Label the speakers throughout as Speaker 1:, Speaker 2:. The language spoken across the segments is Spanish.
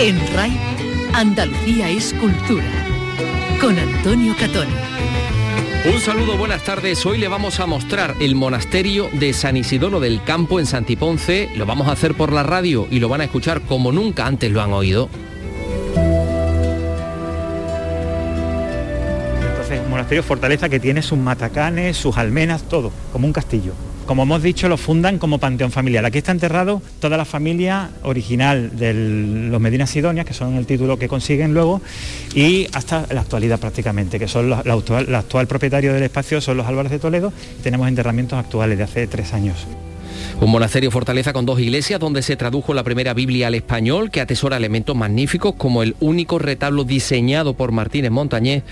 Speaker 1: En RAI, Andalucía es cultura. Con Antonio Catón.
Speaker 2: Un saludo, buenas tardes. Hoy le vamos a mostrar el monasterio de San Isidoro del Campo en Santiponce. Lo vamos a hacer por la radio y lo van a escuchar como nunca antes lo han oído.
Speaker 3: Entonces, monasterio fortaleza que tiene sus matacanes, sus almenas, todo, como un castillo. Como hemos dicho, lo fundan como panteón familiar. Aquí está enterrado toda la familia original de los Medina Sidonia, que son el título que consiguen luego, y hasta la actualidad prácticamente, que son los, la, actual, el actual propietario del espacio son los Álvarez de Toledo. Tenemos enterramientos actuales de hace tres años.
Speaker 2: Un monasterio fortaleza con dos iglesias donde se tradujo la primera Biblia al español que atesora elementos magníficos como el único retablo diseñado por Martínez Montañés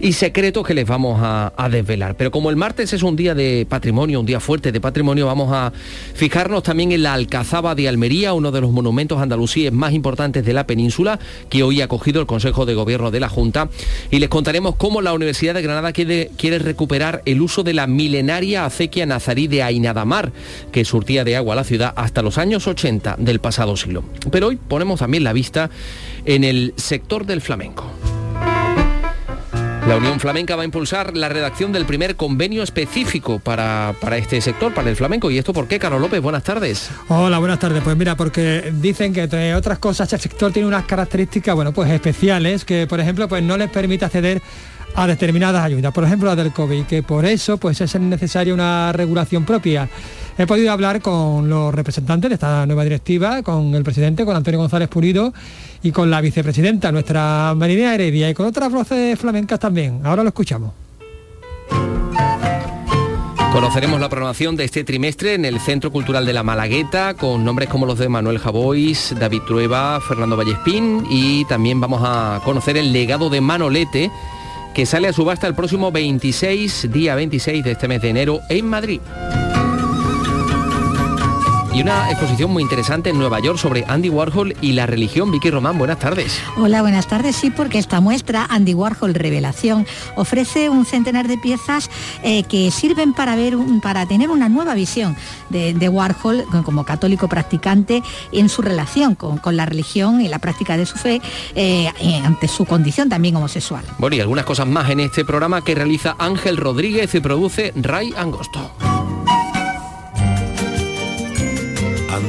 Speaker 2: y secretos que les vamos a, desvelar. Pero como el martes es un día de patrimonio, un día fuerte de patrimonio, vamos a fijarnos también en la Alcazaba de Almería, uno de los monumentos andalusíes más importantes de la península que hoy ha acogido el Consejo de Gobierno de la Junta y les contaremos cómo la Universidad de Granada quiere, quiere recuperar el uso de la milenaria acequia nazarí de Ainadamar que surtía de agua a la ciudad hasta los años 80 del pasado siglo. Pero hoy ponemos también la vista en el sector del flamenco. La Unión Flamenca va a impulsar la redacción del primer convenio específico para, para, este sector, para el flamenco. ¿Y esto por qué, Carlos López? Buenas tardes.
Speaker 4: Hola, buenas tardes. Pues mira, porque dicen que entre otras cosas el sector tiene unas características, bueno, pues especiales, que por ejemplo, pues no les permite acceder a determinadas ayudas, por ejemplo la del COVID, que por eso pues es necesaria una regulación propia. He podido hablar con los representantes de esta nueva directiva, con el presidente, con Antonio González Pulido y con la vicepresidenta, nuestra Marinea Heredia, y con otras voces flamencas también. Ahora lo escuchamos.
Speaker 2: Conoceremos la programación de este trimestre en el Centro Cultural de la Malagueta con nombres como los de Manuel Javois, David Trueba, Fernando Vallespín y también vamos a conocer el legado de Manolete que sale a subasta el próximo 26, día 26 de este mes de enero en Madrid. Y una exposición muy interesante en Nueva York sobre Andy Warhol y la religión. Vicky Román, buenas tardes.
Speaker 5: Hola, buenas tardes. Sí, porque esta muestra, Andy Warhol Revelación, ofrece un centenar de piezas eh, que sirven para, ver, para tener una nueva visión de, de, Warhol como católico practicante en su relación con, con, la religión y la práctica de su fe eh, ante su condición también homosexual.
Speaker 2: Bueno, y algunas cosas más en este programa que realiza Ángel Rodríguez y produce Ray Angosto.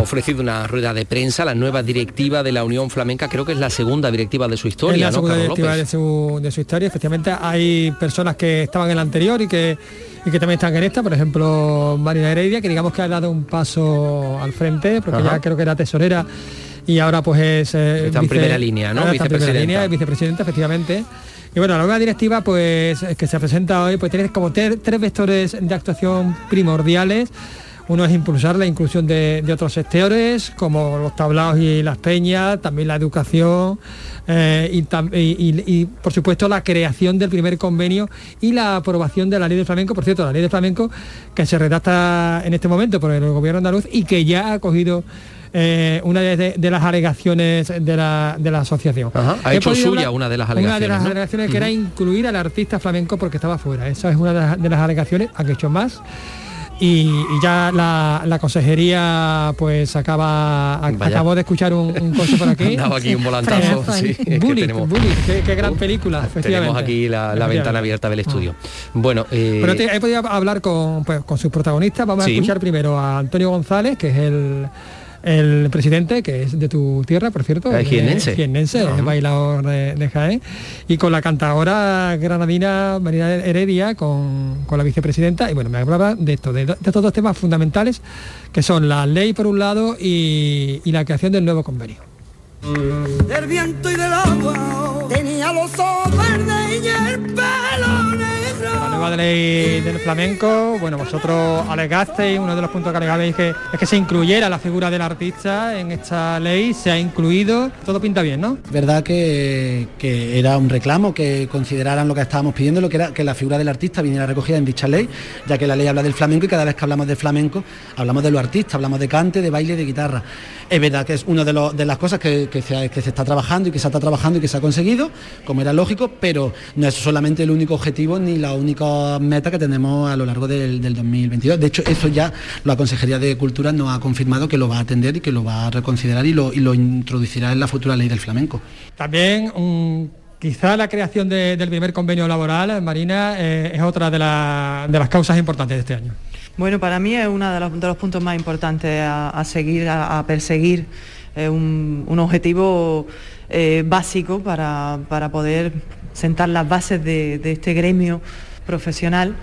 Speaker 2: Ofrecido una rueda de prensa la nueva directiva de la Unión Flamenca, creo que es la segunda directiva de su historia.
Speaker 4: Es la
Speaker 2: ¿no,
Speaker 4: segunda
Speaker 2: Carlos
Speaker 4: directiva
Speaker 2: López?
Speaker 4: de su, de su historia. Efectivamente, hay personas que estaban en la anterior y que, y que también están en esta. Por ejemplo, Marina Heredia, que digamos que ha dado un paso al frente, porque
Speaker 2: Ajá.
Speaker 4: ya creo que era tesorera y ahora pues es... eh,
Speaker 2: Está en primera línea, ¿no?
Speaker 4: está en primera
Speaker 2: Vicepresidenta.
Speaker 4: línea, es vicepresidenta, efectivamente. Y bueno, la nueva directiva pues que se presenta hoy pues tiene como ter- tres vectores de actuación primordiales. Uno es impulsar la inclusión de, de otros sectores, como los tablaos y las peñas, también la educación eh, y, tam- y- y- y, por supuesto la creación del primer convenio y la aprobación de la ley del flamenco. Por cierto, la ley del flamenco que se redacta en este momento por el gobierno andaluz y que ya ha cogido eh, una de, de las alegaciones de la, de la asociación.
Speaker 2: Ajá, ha
Speaker 4: He
Speaker 2: hecho suya una de las
Speaker 4: Una de
Speaker 2: alegaciones,
Speaker 4: las
Speaker 2: ¿no?
Speaker 4: alegaciones que era incluir al artista flamenco porque estaba fuera. Esa es una de las, de las alegaciones, han hecho más. Y, y ya la, la consejería pues acaba a-
Speaker 2: Vaya.
Speaker 4: acabó de escuchar un, un coche por aquí.
Speaker 2: Han dado aquí un volantazo. Sí, es que
Speaker 4: Bullet,
Speaker 2: tenemos-
Speaker 4: Bullet, qué, qué gran
Speaker 2: Uh,
Speaker 4: película,
Speaker 2: Tenemos aquí la, ventana abierta del estudio. Bueno, eh,
Speaker 4: Pero te- he podido hablar con, pues, con sus protagonistas. Vamos
Speaker 2: Sí.
Speaker 4: a escuchar primero a Antonio González, que es el, el presidente, que es de tu tierra, por cierto.
Speaker 2: Ah, es Ajá.
Speaker 4: es bailador de, de Jaén. Y con la cantadora granadina Marina Heredia, con, con la vicepresidenta. Y bueno, me hablaba de esto, de, de estos dos temas fundamentales, que son la ley por un lado y, y la creación del nuevo convenio.
Speaker 6: Del viento y del agua. Tenía los ojos verdes y el pelo negro.
Speaker 4: nueva ley del flamenco, bueno, vosotros alegasteis, uno de los puntos que alegabais que, es que se incluyera la figura del artista en esta ley, se ha incluido, todo pinta bien, ¿no?
Speaker 7: Verdad que, era un reclamo que consideraran lo que estábamos pidiendo, lo que era que la figura del artista viniera recogida en dicha ley, ya que la ley habla del flamenco y cada vez que hablamos de flamenco hablamos de los artistas, hablamos de cante, de baile de guitarra. Es verdad que es una de, las cosas que, que se está trabajando y que se está trabajando y que se ha conseguido, como era lógico, pero no es solamente el único objetivo ni la única meta que tenemos a lo largo del, 2022. De hecho, eso ya la Consejería de Cultura nos ha confirmado que lo va a atender y que lo va a reconsiderar y lo, introducirá en la futura ley del flamenco.
Speaker 4: También quizá la creación del primer convenio laboral, Marina, eh, es otra de, las causas importantes de este año.
Speaker 8: Bueno, para mí es uno de los, puntos más importantes a, seguir, a, perseguir, un, objetivo eh, básico para, poder sentar las bases de, este gremio profesional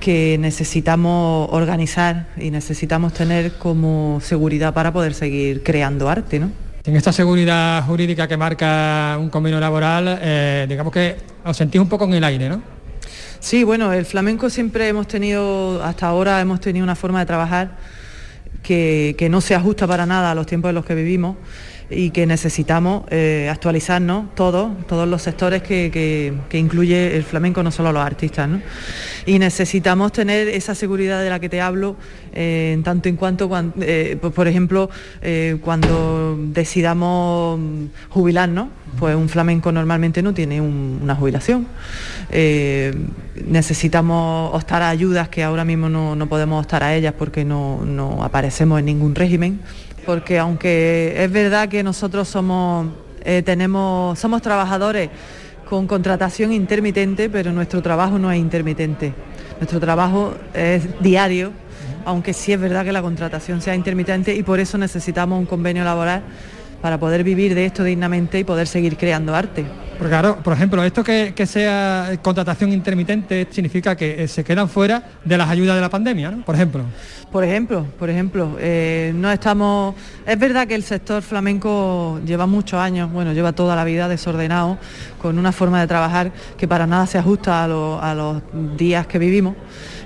Speaker 8: que necesitamos organizar y necesitamos tener como seguridad para poder seguir creando arte. ¿no?
Speaker 4: En esta seguridad jurídica que marca un convenio laboral, eh, digamos que os sentís un poco en el aire, ¿no?
Speaker 8: Sí, bueno, el flamenco siempre hemos tenido, hasta ahora hemos tenido una forma de trabajar que, que no se ajusta para nada a los tiempos en los que vivimos y que necesitamos eh, actualizarnos todos, todos los sectores que, incluye el flamenco, no solo los artistas. Y necesitamos tener esa seguridad de la que te hablo, eh, en tanto en cuanto, eh, pues, por ejemplo, cuando decidamos jubilarnos, pues un flamenco normalmente no tiene una jubilación. necesitamos optar a ayudas que ahora mismo no, podemos optar a ellas porque no, no aparecemos en ningún régimen porque aunque es verdad que nosotros somos, eh, tenemos, somos trabajadores con contratación intermitente, pero nuestro trabajo no es intermitente. Nuestro trabajo es diario, aunque sí es verdad que la contratación sea intermitente y por eso necesitamos un convenio laboral para poder vivir de esto dignamente y poder seguir creando arte.
Speaker 4: Porque claro, por ejemplo, esto que, sea contratación intermitente significa que eh, se quedan fuera de las ayudas de la pandemia, ¿no? Por ejemplo.
Speaker 8: Por ejemplo, por ejemplo, eh, no estamos. Es verdad que el sector flamenco lleva muchos años, bueno, lleva toda la vida desordenado, con una forma de trabajar que para nada se ajusta a, los días que vivimos.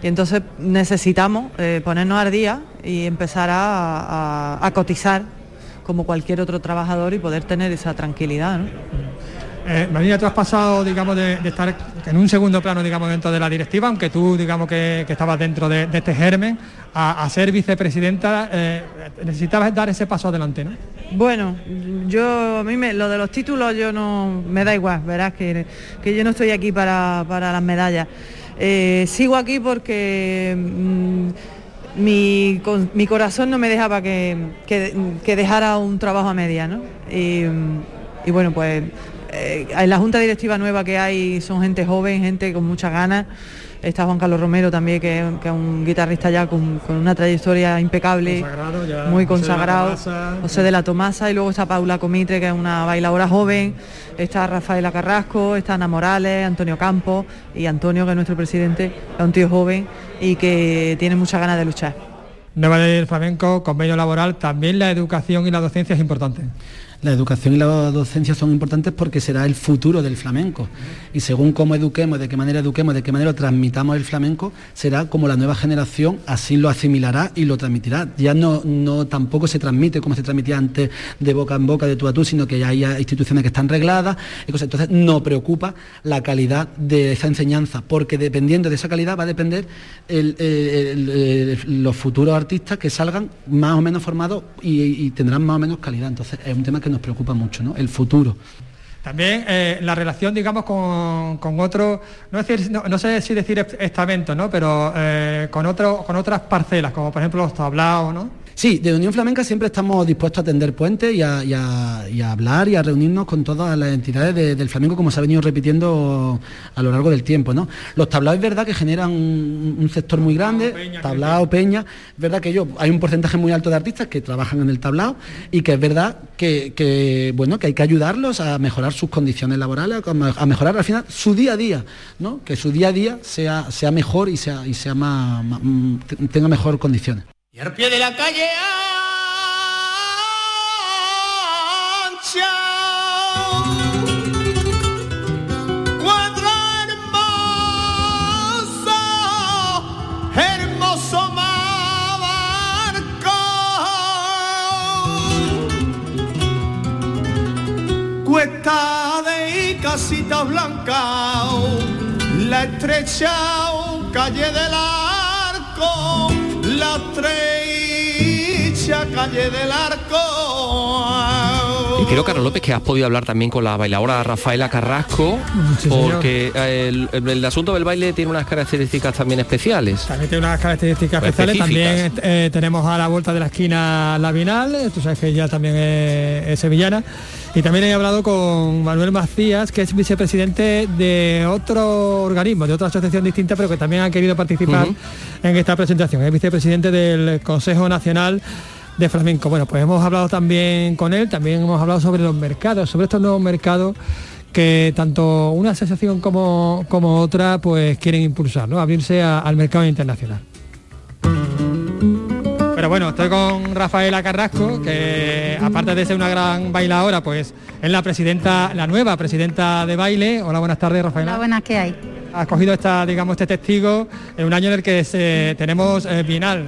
Speaker 8: Y entonces necesitamos eh, ponernos al día y empezar a, cotizar como cualquier otro trabajador y poder tener esa tranquilidad. ¿no?
Speaker 4: Eh, Marina, tú has pasado, digamos, de, estar en un segundo plano, digamos, dentro de la directiva, aunque tú, digamos, que, estabas dentro de, este germen, a, ser vicepresidenta, eh, necesitabas dar ese paso adelante, ¿no?
Speaker 8: Bueno, yo, a mí me, lo de los títulos yo no, me da igual, verás que, que yo no estoy aquí para, las medallas. Eh, sigo aquí porque... Mm, mi, mi, corazón no me dejaba que, que, dejara un trabajo a media, ¿no? Y, y bueno, pues en eh, la junta directiva nueva que hay son gente joven, gente con muchas ganas. Está Juan Carlos Romero también, que, es un guitarrista ya con, una trayectoria impecable, muy consagrado, José de la Tomasa, y luego está Paula Comitre, que es una bailadora joven, está Rafaela Carrasco, está Ana Morales, Antonio Campos y Antonio, que es nuestro presidente, es un tío joven y que tiene muchas ganas de luchar.
Speaker 4: Nueva ley del flamenco, convenio laboral, también la educación y la docencia es importante
Speaker 7: la educación y la docencia son importantes porque será el futuro del flamenco. Y según cómo eduquemos, de qué manera eduquemos, de qué manera transmitamos el flamenco, será como la nueva generación así lo asimilará y lo transmitirá. Ya no, no tampoco se transmite como se transmitía antes de boca en boca, de tú a tú, sino que ya hay instituciones que están regladas. Entonces no preocupa la calidad de esa enseñanza, porque dependiendo de esa calidad va a depender los futuros artistas que salgan más o menos formados y, y tendrán más o menos calidad. Entonces es un tema que nos preocupa mucho, ¿no? El futuro.
Speaker 4: También eh, la relación, digamos, con, con otro, no, no, sé si decir estamento, ¿no? Pero eh, con, otro, con otras parcelas, como por ejemplo los tablaos, ¿no?
Speaker 7: Sí, de Unión Flamenca siempre estamos dispuestos a tender puentes y a, hablar y a reunirnos con todas las entidades del flamenco, como se ha venido repitiendo a lo largo del tiempo. ¿no? Los tablaos es verdad que generan un, sector muy grande, tablao, peña, es verdad que yo, hay un porcentaje muy alto de artistas que trabajan en el tablao y que es verdad que, bueno, que hay que ayudarlos a mejorar sus condiciones laborales, a mejorar al final su día a día, ¿no? que su día a día sea, sea mejor y, sea, y sea más, tenga mejor condiciones.
Speaker 6: Y al pie de la calle ancha. Cuadro hermoso,
Speaker 9: hermoso barco. Cuesta de casitas blancas, la estrecha calle de la la estrecha calle del arco.
Speaker 2: Creo, Carlos López, que has podido hablar también con la bailadora Rafaela Carrasco,
Speaker 4: Sí,
Speaker 2: porque eh, el, el asunto del baile tiene unas características también especiales.
Speaker 4: También tiene unas características
Speaker 2: Pues
Speaker 4: especiales. También eh, tenemos a la vuelta de la esquina la Vinal, eh, tú sabes que ella también es, es sevillana. Y también he hablado con Manuel Macías, que es vicepresidente de otro organismo, de otra asociación distinta, pero que también ha querido participar en esta presentación. Es vicepresidente del Consejo Nacional de Flamenco. Bueno, pues hemos hablado también con él, también hemos hablado sobre los mercados, sobre estos nuevos mercados que tanto una asociación como, como otra pues quieren impulsar, ¿no? abrirse a- al mercado internacional. Pero bueno, estoy con Rafaela Carrasco, que aparte de ser una gran bailadora, pues es la presidenta, la nueva presidenta de baile. Hola, buenas tardes, Rafaela.
Speaker 10: Hola, buenas, ¿qué hay?
Speaker 4: Has cogido esta, digamos, este testigo en un año en el que se- tenemos eh, Bienal.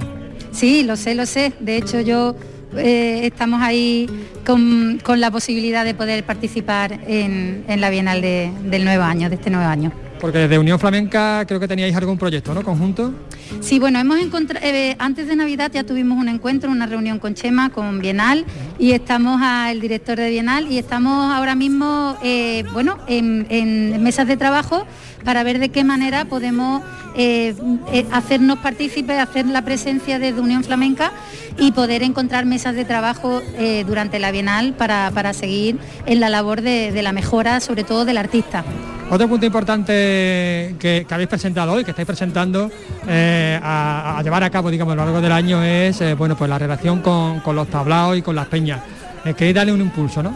Speaker 10: Sí, lo sé, lo sé. De hecho, yo eh, estamos ahí con, con la posibilidad de poder participar en, en la Bienal de- del nuevo año, de este nuevo año.
Speaker 4: Porque desde Unión Flamenca creo que teníais algún proyecto, ¿no? Conjunto.
Speaker 10: Sí, bueno, hemos encontrado, antes de Navidad ya tuvimos un encuentro, una reunión con Chema, con Bienal, y estamos al director de Bienal y estamos ahora mismo, eh, bueno, en, mesas de trabajo para ver de qué manera podemos eh, eh, hacernos partícipes, hacer la presencia desde Unión Flamenca y poder encontrar mesas de trabajo eh, durante la Bienal para, para seguir en la labor de, la mejora, sobre todo del artista.
Speaker 4: Otro punto importante que, habéis presentado hoy, que estáis presentando eh, a, llevar a cabo, digamos, a lo largo del año es, eh, bueno, pues la relación con, con los tablaos y con las peñas. Queréis darle un impulso, ¿no?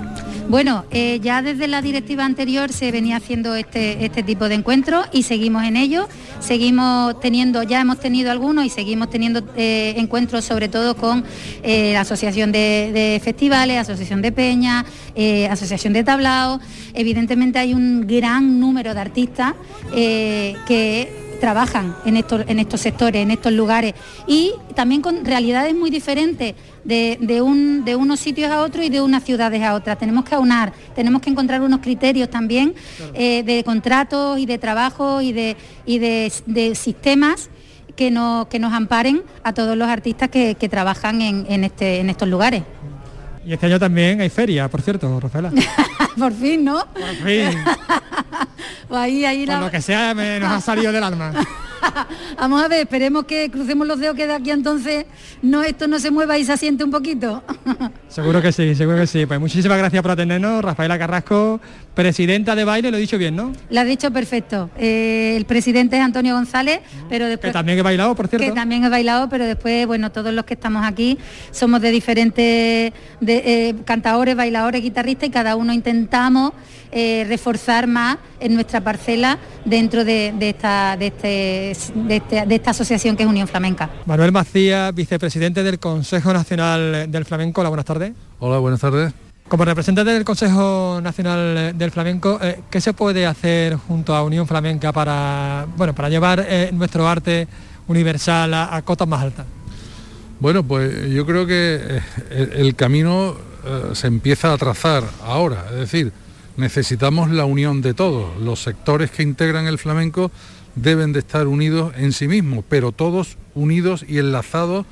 Speaker 10: Bueno, eh, ya desde la directiva anterior se venía haciendo este, este tipo de encuentros y seguimos en ello. Seguimos teniendo, ya hemos tenido algunos y seguimos teniendo eh, encuentros sobre todo con eh, la Asociación de, Festivales, Asociación de Peñas, eh, Asociación de Tablaos. Evidentemente hay un gran número de artistas que trabajan en estos, en estos sectores, en estos lugares y también con realidades muy diferentes de, de un- de unos sitios a otros y de unas ciudades a otras. Tenemos que aunar, tenemos que encontrar unos criterios también eh, de contratos y de trabajo y de, y de, de sistemas que, no- que nos amparen a todos los artistas que, que trabajan en, en este, en estos lugares.
Speaker 4: Y este año también hay feria, por cierto, Rafaela.
Speaker 10: Por fin, ¿no?
Speaker 4: Por fin,
Speaker 10: Pues ahí, ahí
Speaker 4: por
Speaker 10: la-
Speaker 4: lo que sea, me, nos ha salido del alma.
Speaker 10: Vamos a ver, esperemos que crucemos los dedos que de aquí a entonces no, esto no se mueva y se asiente un poquito.
Speaker 4: Seguro que sí, seguro que sí. Pues muchísimas gracias por atendernos, Rafaela Carrasco, presidenta de baile, lo he dicho bien, ¿no?
Speaker 10: Lo has dicho perfecto. Eh, el presidente es Antonio González, pero
Speaker 4: Que
Speaker 10: después...
Speaker 4: también he bailado, por cierto.
Speaker 10: que también he bailado, pero después, bueno, todos los que estamos aquí somos de diferentes de, eh, cantadores, bailadores, guitarristas y cada uno intentamos eh, reforzar más en nuestra parcela dentro de, de esta, de, este- de este- de esta asociación que es Unión Flamenca.
Speaker 4: Manuel Macías, vicepresidente del Consejo Nacional del Flamenco. Hola, buenas tardes.
Speaker 11: Hola, buenas tardes.
Speaker 4: Como representante del Consejo Nacional del Flamenco, eh, ¿qué se puede hacer junto a Unión Flamenca para, bueno, para llevar eh, nuestro arte universal a, a cotas más altas?
Speaker 11: Bueno, pues yo creo que eh, el, el camino eh, se empieza a trazar ahora, es decir, necesitamos la unión de todos. Los sectores que integran el flamenco deben de estar unidos en sí mismos, pero todos unidos y enlazados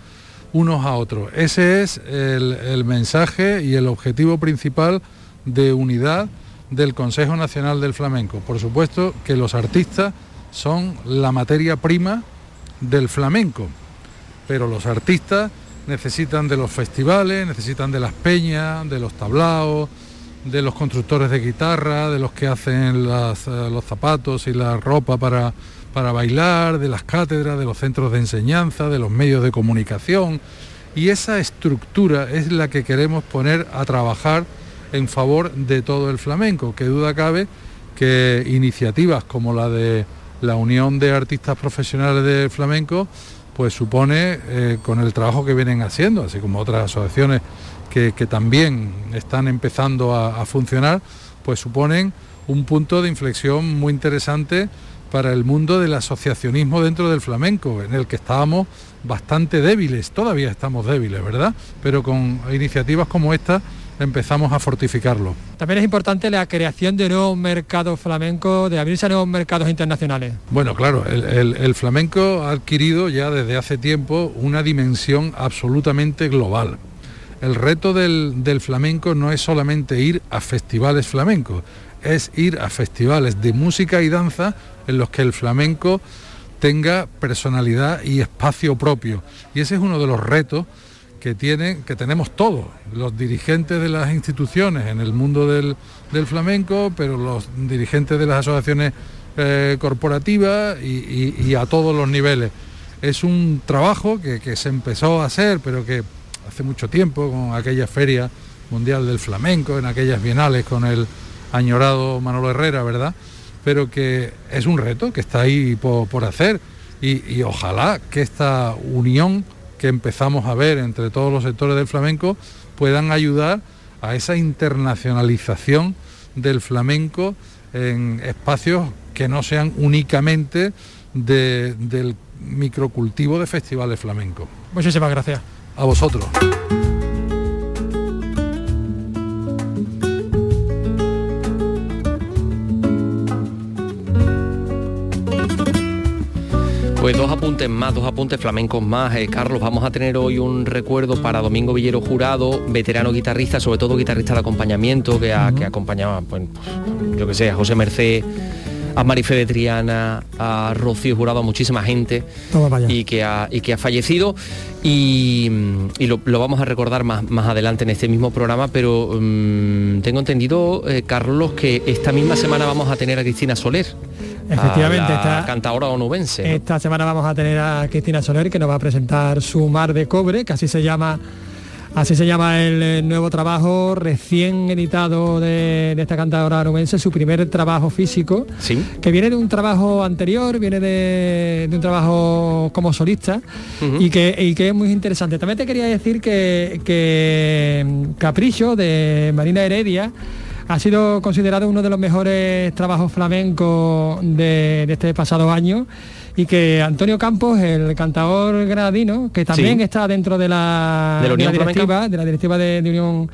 Speaker 11: unos a otros. Ese es el, mensaje y el objetivo principal de unidad del Consejo Nacional del Flamenco. Por supuesto que los artistas son la materia prima del flamenco, pero los artistas necesitan de los festivales, necesitan de las peñas, de los tablaos, de los constructores de guitarra, de los que hacen eh, los zapatos y la ropa para, para bailar, de las cátedras, de los centros de enseñanza, de los medios de comunicación. Y esa estructura es la que queremos poner a trabajar en favor de todo el flamenco. Que duda cabe que iniciativas como la de la Unión de Artistas Profesionales de Flamenco, pues supone eh, con el trabajo que vienen haciendo, así como otras asociaciones que, que también están empezando a, a funcionar, pues suponen un punto de inflexión muy interesante para el mundo del asociacionismo dentro del flamenco, en el que estábamos bastante débiles, todavía estamos débiles, ¿verdad? Pero con iniciativas como esta empezamos a fortificarlo.
Speaker 4: También es importante la creación de nuevos mercados flamencos, de abrirse a nuevos mercados internacionales.
Speaker 11: Bueno, claro, el, flamenco ha adquirido ya desde hace tiempo una dimensión absolutamente global. El reto del, flamenco no es solamente ir a festivales flamencos, es ir a festivales de música y danza en los que el flamenco tenga personalidad y espacio propio. Y ese es uno de los retos que, tienen, que tenemos todos, los dirigentes de las instituciones en el mundo del, flamenco, pero los dirigentes de las asociaciones eh, corporativas y, a todos los niveles. Es un trabajo que, se empezó a hacer, pero que hace mucho tiempo, con aquella feria mundial del flamenco, en aquellas bienales con el añorado Manolo Herrera, ¿verdad? Pero que es un reto que está ahí por, hacer y ojalá que esta unión que empezamos a ver entre todos los sectores del flamenco puedan ayudar a esa internacionalización del flamenco en espacios que no sean únicamente del microcultivo de festivales flamencos.
Speaker 4: Muchísimas gracias.
Speaker 11: A vosotros.
Speaker 2: Pues dos apuntes más, dos apuntes flamencos más. Eh, Carlos, vamos a tener hoy un recuerdo para Domingo Villero Jurado, veterano guitarrista, sobre todo guitarrista de acompañamiento, que, acompañaba, pues, yo que sé, a José Merced, a Marife de Triana, a Rocío Jurado, a muchísima gente y que, ha, y que ha fallecido. Y, lo, vamos a recordar más, más adelante en este mismo programa, pero mm, tengo entendido, eh, Carlos, que esta misma semana vamos a tener a Cristina Soler.
Speaker 4: Efectivamente,
Speaker 2: esta, cantadora onubense.
Speaker 4: Esta semana vamos a tener a Cristina Soler que nos va a presentar su Mar de Cobre, que así se llama Así se llama el eh, nuevo trabajo recién editado de, esta cantadora onubense, su primer trabajo físico,
Speaker 2: ¿Sí?
Speaker 4: que viene de un trabajo anterior, viene de, un trabajo como solista y, que, que, es muy interesante. También te quería decir que, que mm, Capricho de Marina Heredia ha sido considerado uno de los mejores trabajos flamencos de, este pasado año y que Antonio Campos, el cantador granadino, que también está dentro de la,
Speaker 2: de la,
Speaker 4: directiva, de la directiva de Unión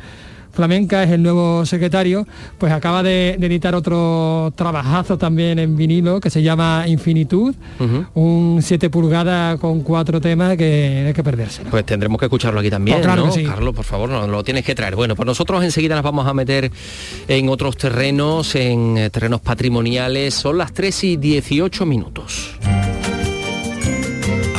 Speaker 4: Flamenca, es el nuevo secretario, pues acaba de, editar otro trabajazo también en vinilo que se llama Infinitud, un 7 pulgadas con cuatro temas que hay que perderse.
Speaker 2: Pues tendremos que escucharlo aquí también,
Speaker 4: pues
Speaker 2: ¿no? Carlos, por favor, nos lo tienes que traer. Bueno, pues nosotros enseguida nos vamos a meter en otros terrenos, en eh, terrenos patrimoniales. Son las 3 y 18 minutos.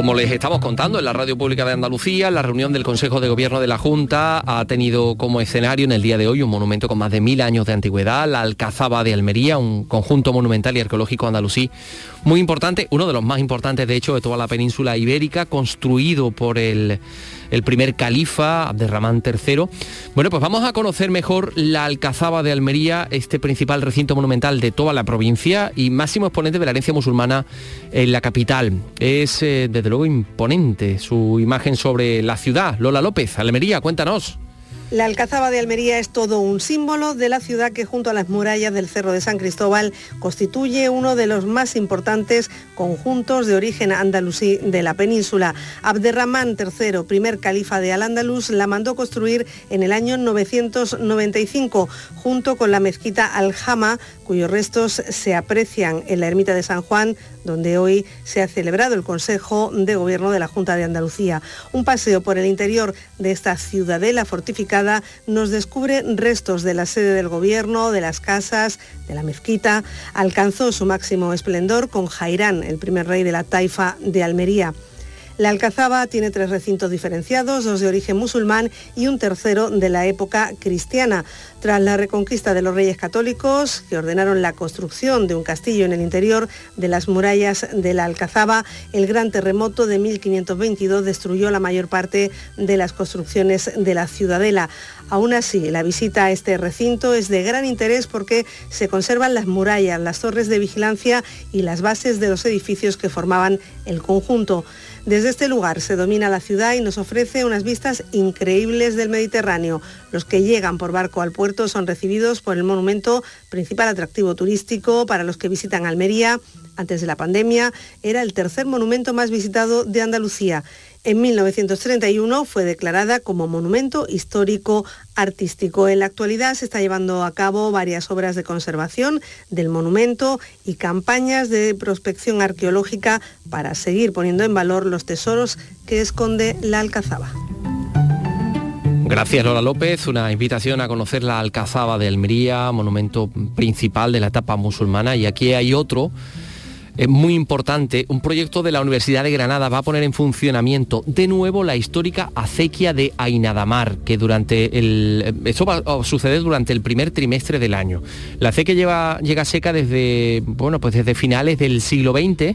Speaker 2: Como les estamos contando en la Radio Pública de Andalucía, la reunión del Consejo de Gobierno de la Junta ha tenido como escenario en el día de hoy un monumento con más de mil años de antigüedad, la Alcazaba de Almería, un conjunto monumental y arqueológico andalusí muy importante, uno de los más importantes de hecho de toda la península ibérica, construido por el el primer califa, Abderramán III. Bueno, pues vamos a conocer mejor la Alcazaba de Almería, este principal recinto monumental de toda la provincia y máximo exponente de la herencia musulmana en la capital. Es eh, desde luego imponente su imagen sobre la ciudad. Lola López, Almería, cuéntanos.
Speaker 12: La Alcazaba de Almería es todo un símbolo de la ciudad que junto a las murallas del Cerro de San Cristóbal constituye uno de los más importantes conjuntos de origen andalusí de la península. Abderramán III, primer califa de Al-Ándalus, la mandó construir en el año 995 junto con la mezquita Al-Hama, cuyos restos se aprecian en la ermita de San Juan donde hoy se ha celebrado el Consejo de Gobierno de la Junta de Andalucía. Un paseo por el interior de esta ciudadela fortificada nos descubre restos de la sede del gobierno, de las casas, de la mezquita. Alcanzó su máximo esplendor con Jairán, el primer rey de la taifa de Almería. La Alcazaba tiene tres recintos diferenciados, dos de origen musulmán y un tercero de la época cristiana. Tras la reconquista de los reyes católicos, que ordenaron la construcción de un castillo en el interior de las murallas de la Alcazaba, el gran terremoto de 1522 destruyó la mayor parte de las construcciones de la ciudadela. Aún así, la visita a este recinto es de gran interés porque se conservan las murallas, las torres de vigilancia y las bases de los edificios que formaban el conjunto. Desde este lugar se domina la ciudad y nos ofrece unas vistas increíbles del Mediterráneo. Los que llegan por barco al puerto son recibidos por el monumento, principal atractivo turístico para los que visitan Almería. Antes de la pandemia era el tercer monumento más visitado de Andalucía. En 1931 fue declarada como monumento histórico artístico. En la actualidad se está llevando a cabo varias obras de conservación del monumento y campañas de prospección arqueológica para seguir poniendo en valor los tesoros que esconde la Alcazaba.
Speaker 2: Gracias Lola López, una invitación a conocer la Alcazaba de Almería, monumento principal de la etapa musulmana y aquí hay otro es muy importante, un proyecto de la Universidad de Granada va a poner en funcionamiento de nuevo la histórica acequia de Ainadamar, que durante el... Esto va a suceder durante el primer trimestre del año. La acequia lleva, llega seca desde, bueno, pues desde finales del siglo XX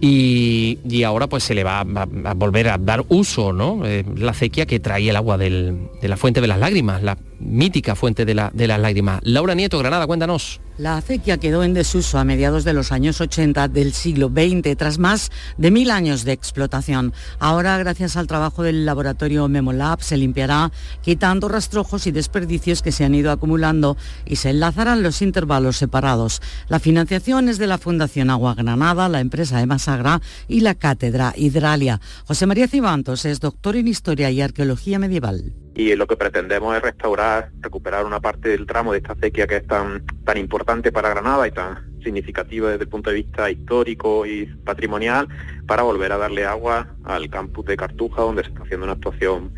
Speaker 2: y, ahora pues se le va a, volver a dar uso, ¿no? Eh, la acequia que trae el agua de la fuente de las lágrimas, la mítica fuente de, la, de las lágrimas. Laura Nieto, Granada, cuéntanos.
Speaker 13: La acequia quedó en desuso a mediados de los años 80 del siglo XX, tras más de mil años de explotación. Ahora, gracias al trabajo del laboratorio Memolab, se limpiará quitando rastrojos y desperdicios que se han ido acumulando y se enlazarán los intervalos separados. La financiación es de la Fundación Agua Granada, la empresa Emasagra y la Cátedra Hidralia. José María Cibantos es doctor en Historia y Arqueología Medieval
Speaker 14: y lo que pretendemos es restaurar, recuperar una parte del tramo de esta acequia que es tan, tan importante para Granada y tan significativa desde el punto de vista histórico y patrimonial para volver a darle agua al campus de Cartuja donde se está haciendo una actuación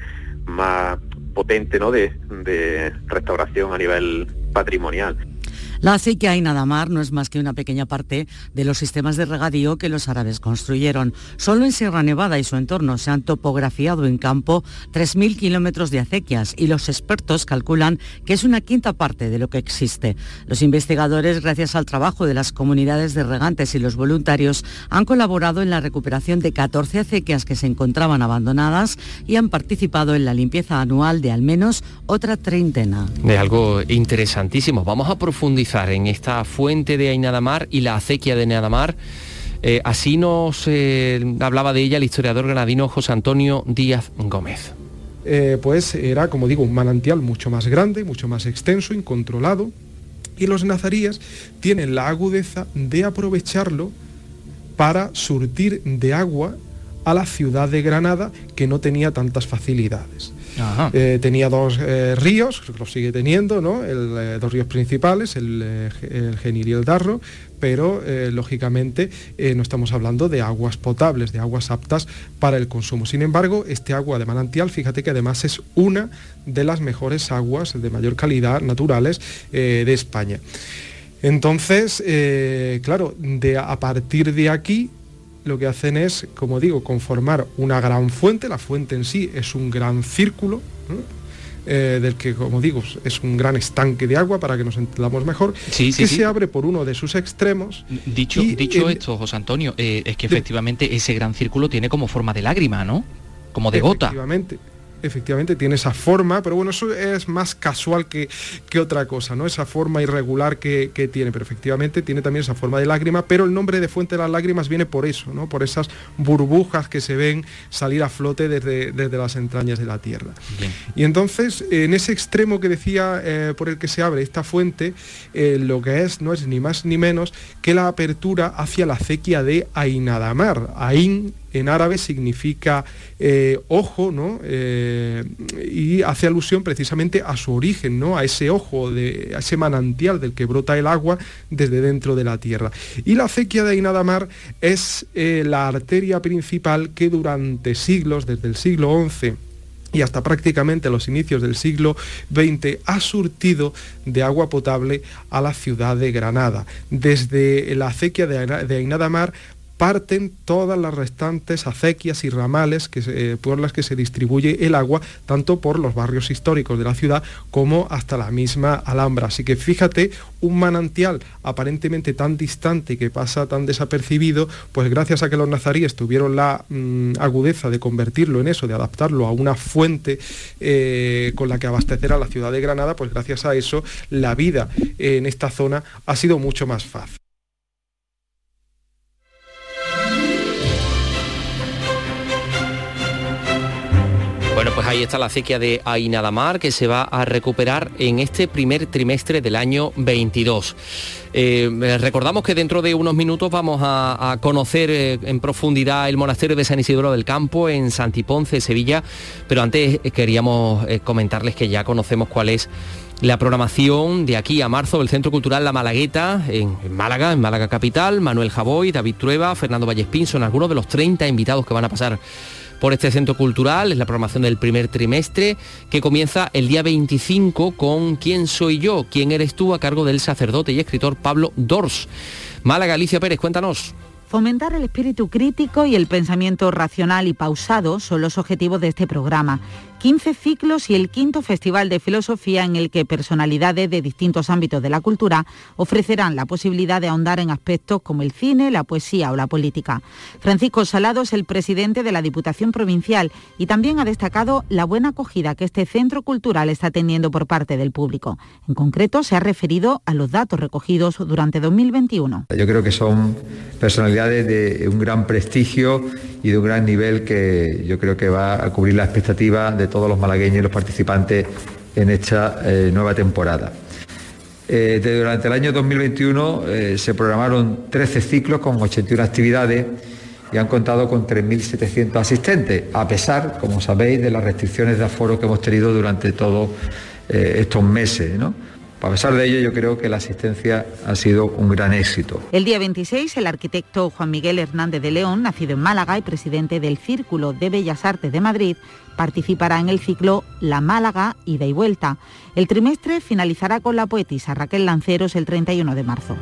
Speaker 14: más potente ¿no? de, de restauración a nivel patrimonial.
Speaker 13: La acequia y Nadamar no es más que una pequeña parte de los sistemas de regadío que los árabes construyeron. Solo en Sierra Nevada y su entorno se han topografiado en campo 3.000 kilómetros de acequias y los expertos calculan que es una quinta parte de lo que existe. Los investigadores, gracias al trabajo de las comunidades de regantes y los voluntarios, han colaborado en la recuperación de 14 acequias que se encontraban abandonadas y han participado en la limpieza anual de al menos otra treintena.
Speaker 2: De algo interesantísimo. Vamos a profundizar en esta fuente de Ainadamar y la acequia de Ainadamar. Eh, así nos eh, hablaba de ella el historiador granadino José Antonio Díaz Gómez.
Speaker 15: Eh, pues era, como digo, un manantial mucho más grande, mucho más extenso, incontrolado, y los nazaríes tienen la agudeza de aprovecharlo para surtir de agua a la ciudad de Granada, que no tenía tantas facilidades. Eh, tenía dos eh, ríos, lo sigue teniendo, ¿no? Eh, dos ríos principales, el, Genil y el Darro, pero lógicamente no estamos hablando de aguas potables, de aguas aptas para el consumo. Sin embargo, este agua de manantial, fíjate que además es una de las mejores aguas de mayor calidad naturales de España. Entonces, claro, a partir de aquí lo que hacen es, como digo, conformar una gran fuente, la fuente en sí es un gran círculo, eh, del que, como digo, es un gran estanque de agua para que nos entendamos mejor, que se abre por uno de sus extremos.
Speaker 16: Dicho, dicho esto, José Antonio, eh, es que efectivamente ese gran círculo tiene como forma de lágrima, ¿no? Como de gota.
Speaker 15: Efectivamente efectivamente tiene esa forma, pero bueno, eso es más casual que, que otra cosa, ¿no? Esa forma irregular que, tiene, pero efectivamente tiene también esa forma de lágrima, pero el nombre de Fuente de las Lágrimas viene por eso, ¿no? Por esas burbujas que se ven salir a flote desde, desde las entrañas de la tierra. Y entonces, en ese extremo que decía eh, por el que se abre esta fuente, eh, lo que es no es ni más ni menos que la apertura hacia la acequia de Ainadamar. Ain en árabe significa eh, ojo, ¿no? Eh, y hace alusión precisamente a su origen, ¿no? A ese ojo, de, a ese manantial del que brota el agua desde dentro de la tierra. Y la acequia de Ainadamar es eh, la arteria principal que durante siglos, desde el siglo XI, y hasta prácticamente los inicios del siglo XX ha surtido de agua potable a la ciudad de Granada. Desde la acequia de Ainadamar parten todas las restantes acequias y ramales eh, por las que se distribuye el agua, tanto por los barrios históricos de la ciudad como hasta la misma Alhambra. Así que fíjate, un manantial aparentemente tan distante y que pasa tan desapercibido, pues gracias a que los nazaríes tuvieron la mm, agudeza de convertirlo en eso, de adaptarlo a una fuente eh, con la que abastecer a la ciudad de Granada, pues gracias a eso la vida en esta zona ha sido mucho más fácil.
Speaker 2: Ahí está la acequia de Ainadamar que se va a recuperar en este primer trimestre del año 22. Eh, recordamos que dentro de unos minutos vamos a, conocer eh, en profundidad el monasterio de San Isidro del Campo en Santiponce, Sevilla, pero antes eh, queríamos comentarles que ya conocemos cuál es la programación de aquí a marzo del Centro Cultural La Malagueta en, Málaga, en Málaga Capital, Manuel Javoy, David Trueba, Fernando Vallespín son algunos de los 30 invitados que van a pasar por este centro cultural. Es la programación del primer trimestre que comienza el día 25 con ¿Quién soy yo? ¿Quién eres tú? a cargo del sacerdote y escritor Pablo Dors. Málaga, Alicia Pérez, cuéntanos.
Speaker 17: Fomentar el espíritu crítico y el pensamiento racional y pausado son los objetivos de este programa. 15 ciclos y el quinto Festival de Filosofía en el que personalidades de distintos ámbitos de la cultura ofrecerán la posibilidad de ahondar en aspectos como el cine, la poesía o la política. Francisco Salado es el presidente de la Diputación Provincial y también ha destacado la buena acogida que este centro cultural está teniendo por parte del público. En concreto, se ha referido a los datos recogidos durante 2021.
Speaker 18: Yo creo que son personalidades de un gran prestigio y de un gran nivel que yo creo que va a cubrir la expectativa de todos los malagueños y los participantes en esta eh, nueva temporada. Eh, durante el año 2021 eh, se programaron 13 ciclos con 81 actividades y han contado con 3.700 asistentes, a pesar, como sabéis, de las restricciones de aforo que hemos tenido durante todos estos meses. A pesar de ello, yo creo que la asistencia ha sido un gran éxito.
Speaker 17: El día 26, el arquitecto Juan Miguel Hernández de León, nacido en Málaga y presidente del Círculo de Bellas Artes de Madrid, participará en el ciclo La Málaga, ida y vuelta. El trimestre finalizará con la poetisa Raquel Lanceros el 31 de marzo.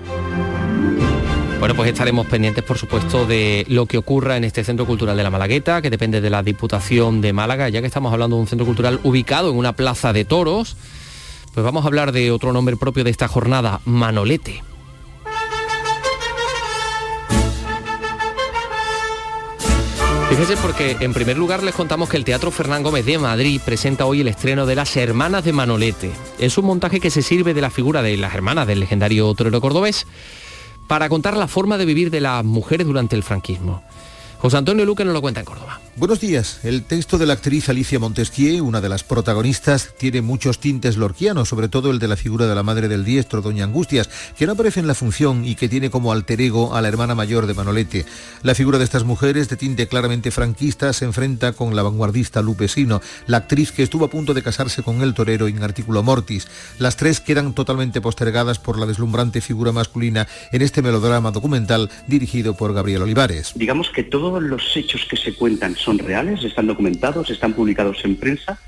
Speaker 2: Bueno, pues estaremos pendientes, por supuesto, de lo que ocurra en este Centro Cultural de la Malagueta, que depende de la Diputación de Málaga, ya que estamos hablando de un centro cultural ubicado en una plaza de toros pues vamos a hablar de otro nombre propio de esta jornada, Manolete. Fíjese porque en primer lugar les contamos que el Teatro Fernán Gómez de Madrid presenta hoy el estreno de Las Hermanas de Manolete. Es un montaje que se sirve de la figura de las hermanas del legendario torero cordobés para contar la forma de vivir de las mujeres durante el franquismo. José Antonio Luque nos lo cuenta en Córdoba.
Speaker 19: Buenos días. El texto de la actriz Alicia Montesquieu, una de las protagonistas, tiene muchos tintes lorquianos, sobre todo el de la figura de la madre del diestro, doña Angustias, que no aparece en la función y que tiene como alter ego a la hermana mayor de Manolete. La figura de estas mujeres, de tinte claramente franquista, se enfrenta con la vanguardista Lupesino, la actriz que estuvo a punto de casarse con el torero en artículo mortis. Las tres quedan totalmente postergadas por la deslumbrante figura masculina en este melodrama documental dirigido por Gabriel Olivares.
Speaker 20: Digamos que todos los hechos que se cuentan son reales, están documentados, están publicados en prensa,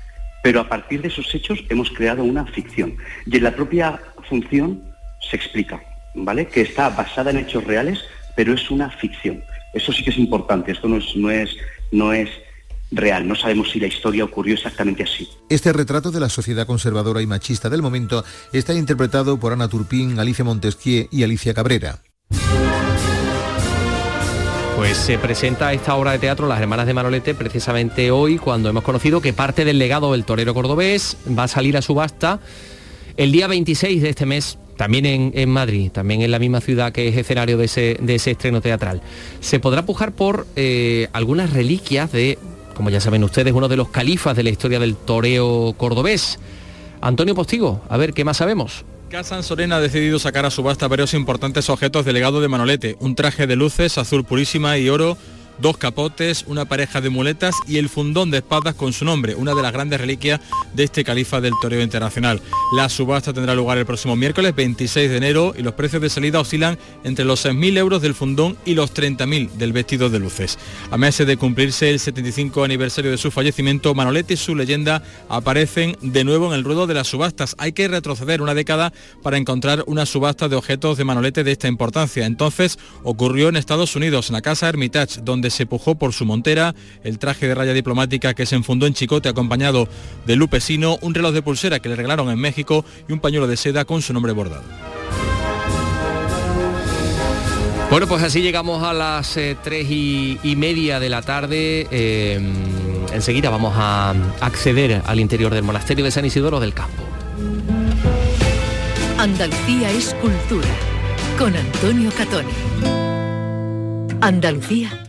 Speaker 20: pero a partir de esos hechos hemos creado una ficción. Y en la propia función se explica, ¿vale? Que está basada en hechos reales, pero es una ficción. Eso sí que es importante, esto no es, no es, no es real. No sabemos si la historia ocurrió exactamente así.
Speaker 19: Este retrato de la sociedad conservadora y machista del momento está interpretado por Ana Turpín, Alicia Montesquieu y Alicia Cabrera.
Speaker 2: Pues se presenta esta obra de teatro Las Hermanas de Manolete precisamente hoy cuando hemos conocido que parte del legado del torero cordobés va a salir a subasta el día 26 de este mes también en, Madrid, también en la misma ciudad que es escenario de ese, estreno teatral. Se podrá pujar por eh, algunas reliquias de, como ya saben ustedes, uno de los califas de la historia del toreo cordobés. Antonio Postigo, a ver, ¿qué más sabemos?
Speaker 21: Casa Sorena ha decidido sacar a subasta varios importantes objetos del legado de Manolete, un traje de luces azul purísima y oro dos capotes, una pareja de muletas y el fundón de espadas con su nombre, una de las grandes reliquias de este califa del toreo internacional. La subasta tendrá lugar el próximo miércoles 26 de enero y los precios de salida oscilan entre los 6.000 euros del fundón y los 30.000 del vestido de luces. A meses de cumplirse el 75 aniversario de su fallecimiento, Manolete y su leyenda aparecen de nuevo en el ruedo de las subastas. Hay que retroceder una década para encontrar una subasta de objetos de Manolete de esta importancia. Entonces ocurrió en Estados Unidos, en la casa Hermitage, donde se pujó por su montera, el traje de raya diplomática que se enfundó en chicote acompañado de lupesino, un reloj de pulsera que le regalaron en México y un pañuelo de seda con su nombre bordado.
Speaker 2: Bueno, pues así llegamos a las eh, tres y, y media de la tarde. Eh, enseguida vamos a acceder al interior del monasterio de San Isidoro del Campo.
Speaker 1: Andalucía es cultura. Con Antonio Catoni. Andalucía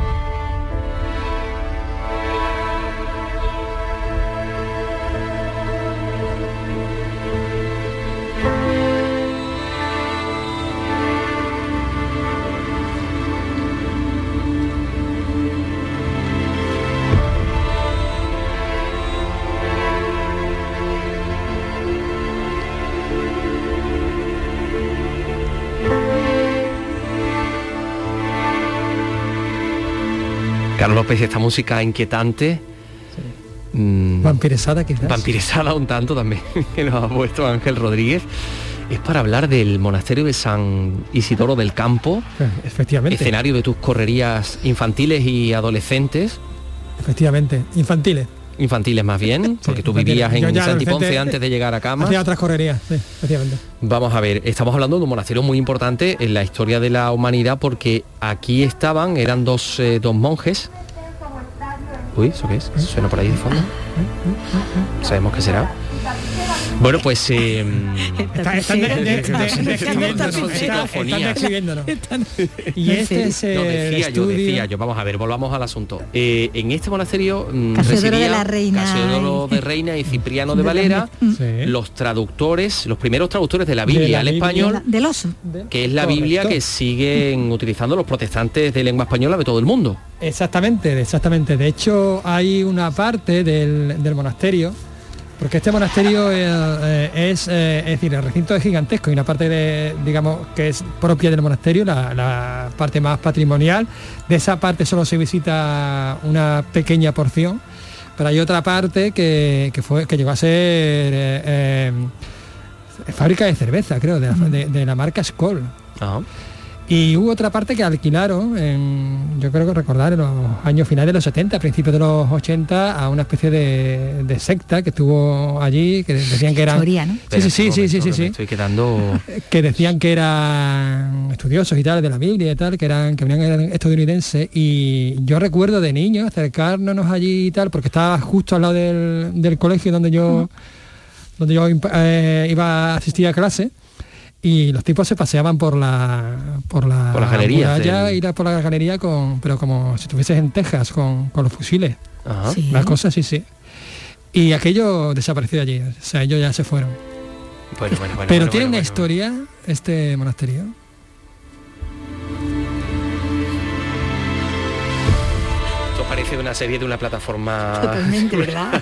Speaker 2: Carlos López, esta música inquietante. mm,
Speaker 4: Vampiresada quizás.
Speaker 2: Vampiresada un tanto también, que nos ha puesto Ángel Rodríguez. Es para hablar del monasterio de San Isidoro del Campo,
Speaker 4: Efectivamente.
Speaker 2: escenario de tus correrías infantiles y adolescentes,
Speaker 4: Efectivamente. Infantiles.
Speaker 2: Infantiles más bien, porque tú vivías en
Speaker 4: ya adolescente,
Speaker 2: antes de llegar a Camas.
Speaker 4: Hacía otras correrías, sí.
Speaker 2: Vamos a ver, estamos hablando de un monasterio muy importante en la historia de la humanidad porque aquí estaban, eran dos, eh, dos monjes. Uy, ¿eso qué es? ¿Suena por ahí de fondo? Sabemos qué será. Bueno, pues... eh,
Speaker 4: Está- están describiéndonos. Y este es el
Speaker 2: No, decía yo,
Speaker 4: estudio-
Speaker 2: decía yo. Vamos a ver, volvamos al asunto. Eh, en este monasterio mm,
Speaker 3: Casiodoro de la Reina
Speaker 2: Casiodoro
Speaker 3: y-
Speaker 2: de Reina y Cipriano de Valera, los traductores, los primeros traductores de la Biblia al español,
Speaker 3: Del oso.
Speaker 2: que es la
Speaker 4: Correcto.
Speaker 2: Biblia que siguen utilizando los protestantes de lengua española de todo el mundo.
Speaker 4: Exactamente, exactamente. De hecho, hay una parte del, del monasterio, porque este monasterio eh, eh, es, eh, es decir, el recinto es gigantesco y una parte de, digamos, que es propia del monasterio, la, la parte más patrimonial. De esa parte solo se visita una pequeña porción, pero hay otra parte que, que fue, que llegó a ser eh, fábrica de cerveza, creo, de la, de- de la marca Skoll. Y hubo otra parte que alquilaron, en, yo creo que recordar, en los años finales de los 70, principios de los 80, a una especie de, de secta que estuvo allí, que decían que eran...
Speaker 3: Historia, ¿no?
Speaker 4: Sí, sí, sí, sí, sí, sí,
Speaker 2: estoy quedando...
Speaker 4: Que decían que eran estudiosos y tal de la Biblia y tal, que eran que venían eran estadounidenses. Y yo recuerdo de niño acercarnos allí y tal, porque estaba justo al lado del, del colegio donde yo, donde yo eh, iba a asistir a clase y los tipos se paseaban por la por la,
Speaker 2: Por del-
Speaker 4: y la- por la galería con pero como si estuvieses en Texas con, con los fusiles
Speaker 2: Ajá.
Speaker 3: Sí.
Speaker 4: las cosas sí sí y aquello desapareció de allí o sea ellos ya se fueron
Speaker 2: Bueno, bueno, bueno,
Speaker 4: pero
Speaker 2: bueno,
Speaker 4: tiene
Speaker 2: bueno,
Speaker 4: una
Speaker 2: bueno.
Speaker 4: historia este monasterio
Speaker 2: Esto parece una serie de una plataforma...
Speaker 3: Totalmente, ¿verdad?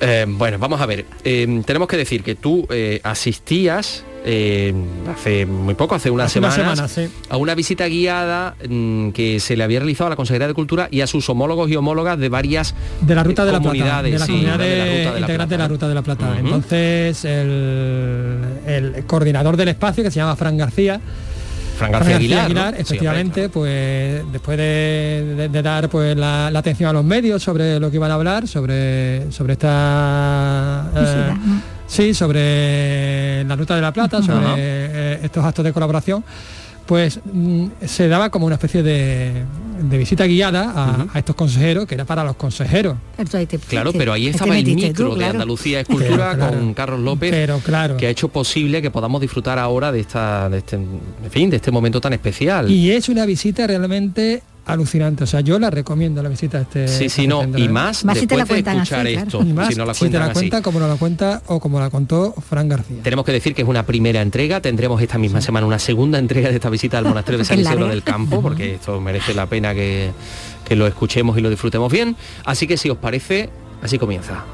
Speaker 2: Eh, bueno, vamos a ver. Eh, tenemos que decir que tú eh, asistías eh, hace muy poco, hace unas
Speaker 4: Hace
Speaker 2: semanas,
Speaker 4: semanas, sí.
Speaker 2: a una visita guiada mm, que se le había realizado a la Consejería de Cultura y a sus homólogos y homólogas de varias
Speaker 4: de la ruta de la plata de la
Speaker 2: sí,
Speaker 4: comunidad
Speaker 2: de la
Speaker 4: de-
Speaker 2: Ruta de la
Speaker 4: integrante de la
Speaker 2: Plata.
Speaker 4: ruta de la plata
Speaker 2: Ujú.
Speaker 4: entonces el, el coordinador del espacio que se llama Fran García
Speaker 2: Fran García Aguilar, ¿no? Sí,
Speaker 4: efectivamente, pues después de, de- de dar pues la, la atención a los medios sobre lo que iban a hablar, sobre, sobre esta eh, sí, sobre la ruta de la plata, sobre eh, estos actos de colaboración, pues mm, se daba como una especie de, de visita guiada a, a estos consejeros, que era para los consejeros.
Speaker 2: Claro, pero ahí estaba el micro de Andalucía Escultura
Speaker 4: Pero, claro.
Speaker 2: con Carlos López,
Speaker 4: Pero, claro.
Speaker 2: que ha hecho posible que podamos disfrutar ahora de esta, de este, en fin, de este momento tan especial.
Speaker 4: Y es una visita realmente alucinante. O sea, yo la recomiendo la visita a este.
Speaker 2: Sí, sí, no, y más,
Speaker 4: Más si te la
Speaker 2: después de
Speaker 4: cuentan
Speaker 2: escuchar
Speaker 4: así,
Speaker 2: esto,
Speaker 4: claro. Y más
Speaker 2: si no la
Speaker 4: si te la
Speaker 2: así.
Speaker 4: cuenta como nos la cuenta o como la contó Fran García.
Speaker 2: Tenemos que decir que es una primera entrega, tendremos esta misma semana una segunda entrega de esta visita al monasterio de San Isidro del Campo, porque esto merece la pena que, que lo escuchemos y lo disfrutemos bien. Así que si os parece, así comienza.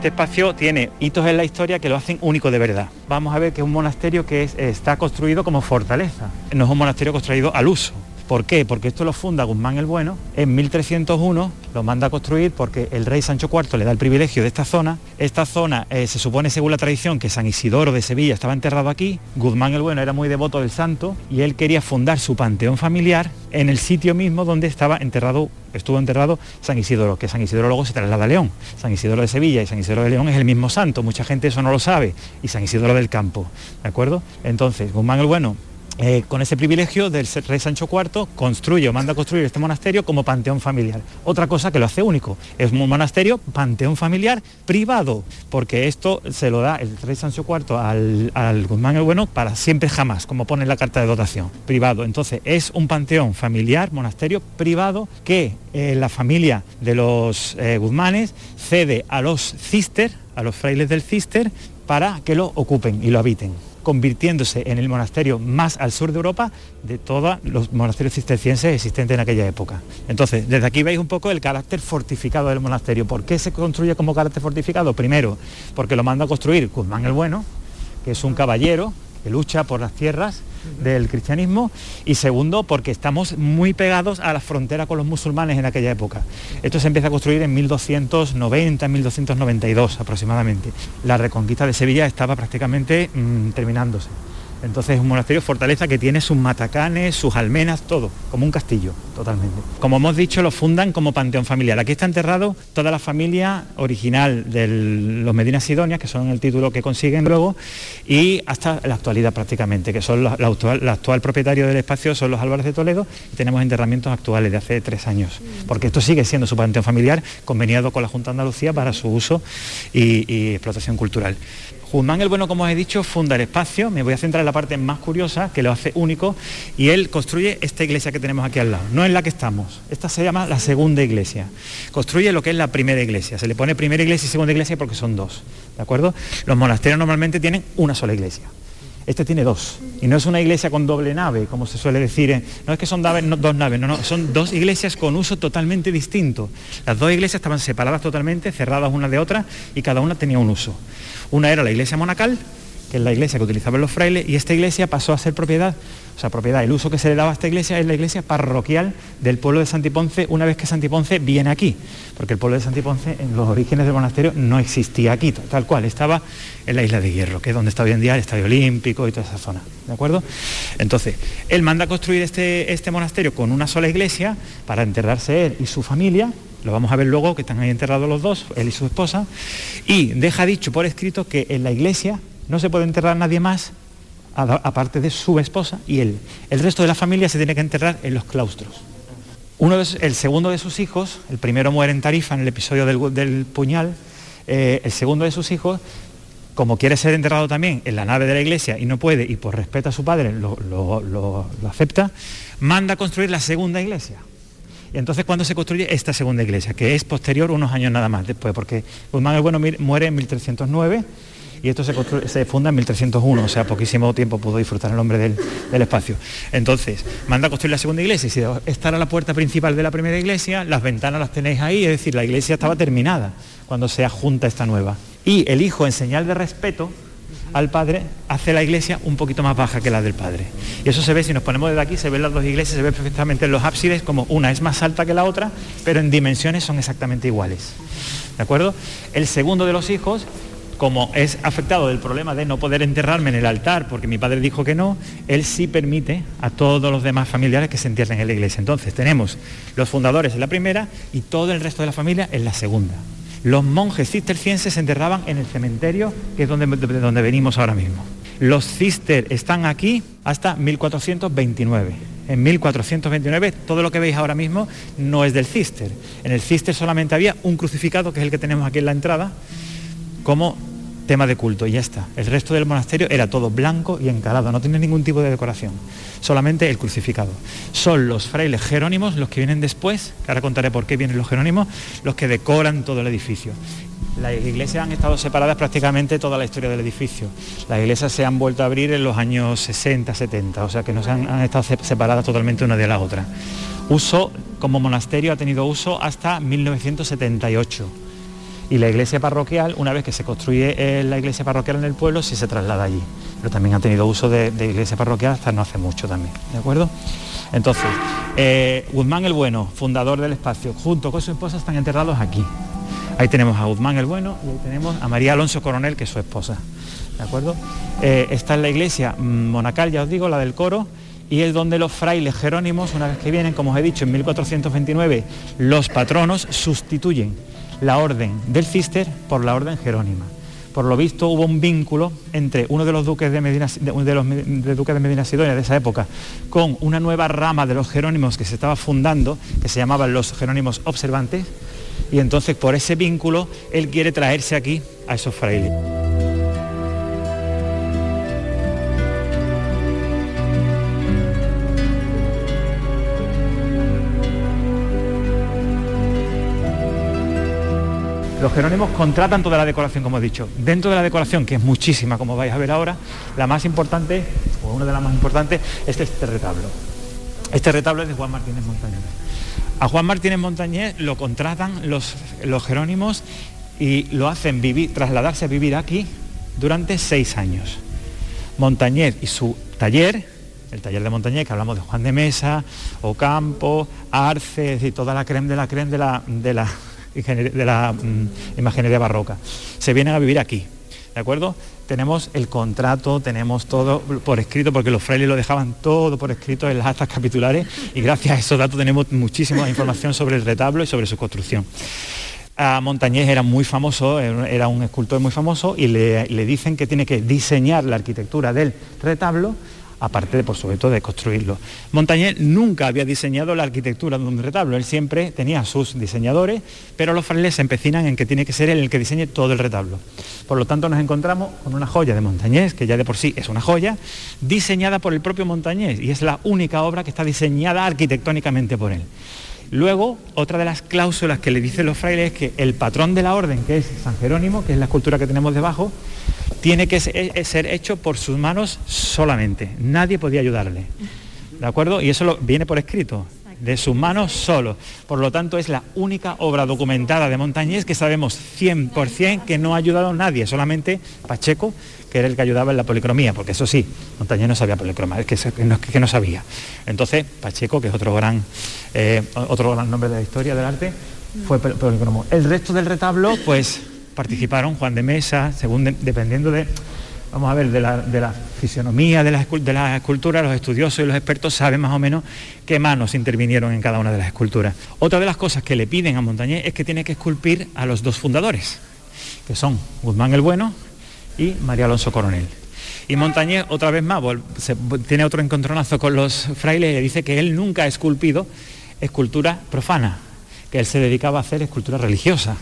Speaker 3: Este espacio tiene hitos en la historia que lo hacen único de verdad. Vamos a ver que es un monasterio que es- está construido como fortaleza, no es un monasterio construido al uso. ¿Por qué? Porque esto lo funda Guzmán el Bueno en 1301, lo manda a construir porque el rey Sancho IV le da el privilegio de esta zona. Esta zona eh, se supone, según la tradición, que San Isidoro de Sevilla estaba enterrado aquí. Guzmán el Bueno era muy devoto del santo y él quería fundar su panteón familiar en el sitio mismo donde estaba enterrado, estuvo enterrado San Isidoro, que San Isidoro luego se traslada a León. San Isidoro de Sevilla y San Isidoro de León es el mismo santo, mucha gente eso no lo sabe, y San Isidoro del Campo, ¿de acuerdo? Entonces, Guzmán el Bueno eh, con ese privilegio del rey Sancho IV, construye o manda a construir este monasterio como panteón familiar. Otra cosa que lo hace único, es un monasterio panteón familiar privado, porque esto se lo da el rey Sancho IV al, Guzmán el Bueno para siempre jamás, como pone en la carta de dotación, privado. Entonces es un panteón familiar, monasterio privado, que eh, la familia de los eh, Guzmanes cede a los cister, a los frailes del cister, para que lo ocupen y lo habiten convirtiéndose en el monasterio más al sur de Europa de todos los monasterios cistercienses existentes en aquella época. Entonces, desde aquí veis un poco el carácter fortificado del monasterio. ¿Por qué se construye como carácter fortificado? Primero, porque lo manda a construir Guzmán el Bueno, que es un caballero que lucha por las tierras del cristianismo y segundo porque estamos muy pegados a la frontera con los musulmanes en aquella época. Esto se empieza a construir en 1290, 1292 aproximadamente. La reconquista de Sevilla estaba prácticamente mm, terminándose. Entonces es un monasterio fortaleza que tiene sus matacanes, sus almenas, todo, como un castillo, totalmente. Como hemos dicho, lo fundan como panteón familiar. Aquí está enterrado toda la familia original de los Medina Sidonia, que son el título que consiguen luego, y hasta la actualidad prácticamente, que son la, la actual, la actual propietario del espacio son los Álvarez de Toledo, y tenemos enterramientos actuales de hace tres años, porque esto sigue siendo su panteón familiar, conveniado con la Junta de Andalucía para su uso y, y explotación cultural. Guzmán el Bueno, como os he dicho, funda el espacio, me voy a centrar en la parte más curiosa, que lo hace único, y él construye esta iglesia que tenemos aquí al lado, no en la que estamos, esta se llama la segunda iglesia, construye lo que es la primera iglesia, se le pone primera iglesia y segunda iglesia porque son dos, ¿de acuerdo? Los monasterios normalmente tienen una sola iglesia. Este tiene dos. Y no es una iglesia con doble nave, como se suele decir. No es que son dos naves, no, no. Son dos iglesias con uso totalmente distinto. Las dos iglesias estaban separadas totalmente, cerradas una de otra, y cada una tenía un uso. Una era la iglesia monacal, que es la iglesia que utilizaban los frailes, y esta iglesia pasó a ser propiedad, sea, propiedad, el uso que se le daba a esta iglesia es la iglesia parroquial del pueblo de Santiponce una vez que Santiponce viene aquí, porque el pueblo de Santiponce en los orígenes del monasterio no existía aquí, tal- cual, estaba en la isla de Hierro, que es donde está hoy en día el Estadio Olímpico y toda esa zona, ¿de acuerdo? Entonces, él manda a construir este, este monasterio con una sola iglesia para enterrarse él y su familia, lo vamos a ver luego que están ahí enterrados los dos, él y su esposa, y deja dicho por escrito que en la iglesia no se puede enterrar nadie más aparte de su esposa y él. El resto de la familia se tiene que enterrar en los claustros. Uno de el segundo de sus hijos, el primero muere en Tarifa en el episodio del, puñal, eh, el segundo de sus hijos, como quiere ser enterrado también en la nave de la iglesia y no puede, y por respeto a su padre lo, lo- acepta, manda a construir la segunda iglesia. Y entonces cuando se construye esta segunda iglesia, que es posterior unos años nada más después, porque Guzmán el Bueno muere en 1309 y esto se, funda en 1301, o sea, poquísimo tiempo pudo disfrutar el hombre del, espacio. Entonces, manda a construir la segunda iglesia, y si esta era la puerta principal de la primera iglesia, las ventanas las tenéis ahí, es decir, la iglesia estaba terminada cuando se adjunta esta nueva. Y el hijo, en señal de respeto al padre, hace la iglesia un poquito más baja que la del padre. Y eso se ve, si nos ponemos desde aquí, se ven las dos iglesias, se ve perfectamente en los ábsides, como una es más alta que la otra, pero en dimensiones son exactamente iguales. ¿De acuerdo? El segundo de los hijos como es afectado del problema de no poder enterrarme en el altar porque mi padre dijo que no, él sí permite a todos los demás familiares que se entierren en la iglesia. Entonces tenemos los fundadores en la primera y todo el resto de la familia en la segunda. Los monjes cistercienses se enterraban en el cementerio, que es donde, de donde venimos ahora mismo. Los cister están aquí hasta 1429. En 1429 todo lo que veis ahora mismo no es del cister. En el cister solamente había un crucificado, que es el que tenemos aquí en la entrada, como tema de culto y ya está. El resto del monasterio era todo blanco y encalado, no tiene ningún tipo de decoración, solamente el crucificado. Son los frailes jerónimos, los que vienen después, que ahora contaré por qué vienen los jerónimos, los que decoran todo el edificio. Las iglesias han estado separadas prácticamente toda la historia del edificio. Las iglesias se han vuelto a abrir en los años 60, 70, o sea que no se han, han estado separadas totalmente una de la otra. Uso como monasterio ha tenido uso hasta 1978 y la iglesia parroquial, una vez que se construye eh, la iglesia parroquial en el pueblo, sí se traslada allí. Pero también ha tenido uso de, iglesia parroquial hasta no hace mucho también, ¿de acuerdo? Entonces, eh, Guzmán el Bueno, fundador del espacio, junto con su esposa están enterrados aquí. Ahí tenemos a Guzmán el Bueno y ahí tenemos a María Alonso Coronel, que es su esposa. ¿De acuerdo? Eh, está en la iglesia monacal, ya os digo, la del coro, y es donde los frailes jerónimos, una vez que vienen, como os he dicho, en 1429, los patronos sustituyen la orden del Cister por la orden jerónima. Por lo visto hubo un vínculo entre uno de los duques de Medina, de los duques de Medina Sidonia de esa época con una nueva rama de los jerónimos que se estaba fundando, que se llamaban los jerónimos observantes, y entonces por ese vínculo él quiere traerse aquí a esos frailes. Los jerónimos contratan toda la decoración, como he dicho. Dentro de la decoración, que es muchísima, como vais a ver ahora, la más importante, o una de las más importantes, es este retablo. Este retablo es de Juan Martínez Montañés. A Juan Martínez Montañés lo contratan los, los jerónimos y lo hacen vivir, trasladarse a vivir aquí durante seis años. Montañés y su taller, el taller de Montañés, que hablamos de Juan de Mesa, Ocampo, Arce, y toda la creme de la creme de la, de la de la mm, imaginería barroca. Se vienen a vivir aquí, ¿de acuerdo? Tenemos el contrato, tenemos todo por escrito, porque los frailes lo dejaban todo por escrito en las actas capitulares y gracias a esos datos tenemos muchísima información sobre el retablo y sobre su construcción. A Montañés era muy famoso, era un escultor muy famoso y le, le dicen que tiene que diseñar la arquitectura del retablo aparte de, por supuesto, de construirlo. Montañés nunca había diseñado la arquitectura de un retablo, él siempre tenía sus diseñadores, pero los frailes se empecinan en que tiene que ser él el que diseñe todo el retablo. Por lo tanto, nos encontramos con una joya de Montañés, que ya de por sí es una joya, diseñada por el propio Montañés, y es la única obra que está diseñada arquitectónicamente por él. Luego, otra de las cláusulas que le dicen los frailes es que el patrón de la orden, que es San Jerónimo, que es la escultura que tenemos debajo, tiene que eh, ser hecho por sus manos solamente. Nadie podía ayudarle. ¿De acuerdo? Y eso viene por escrito, de sus manos solo. Por lo tanto, es la única obra documentada de Montañés que sabemos 100% que no ha ayudado a nadie, solamente Pacheco, que era el que ayudaba en la policromía, porque eso sí, Montañés no sabía policromar, es que, no, que no sabía. Entonces, Pacheco, que es otro gran, eh, otro gran nombre de la historia del arte, fue policromo. El resto del retablo, pues participaron Juan de Mesa, según dependiendo de, vamos a ver, de la, fisionomía de la, de las esculturas, los estudiosos y los expertos saben más o menos qué manos intervinieron en cada una de las esculturas. Otra de las cosas que le piden a Montañés es que tiene que esculpir a los dos fundadores, que son Guzmán el Bueno y María Alonso Coronel. Y Montañés, otra vez más, tiene otro encontronazo con los frailes y le dice que él nunca ha esculpido escultura profana, que él se dedicaba a hacer escultura religiosa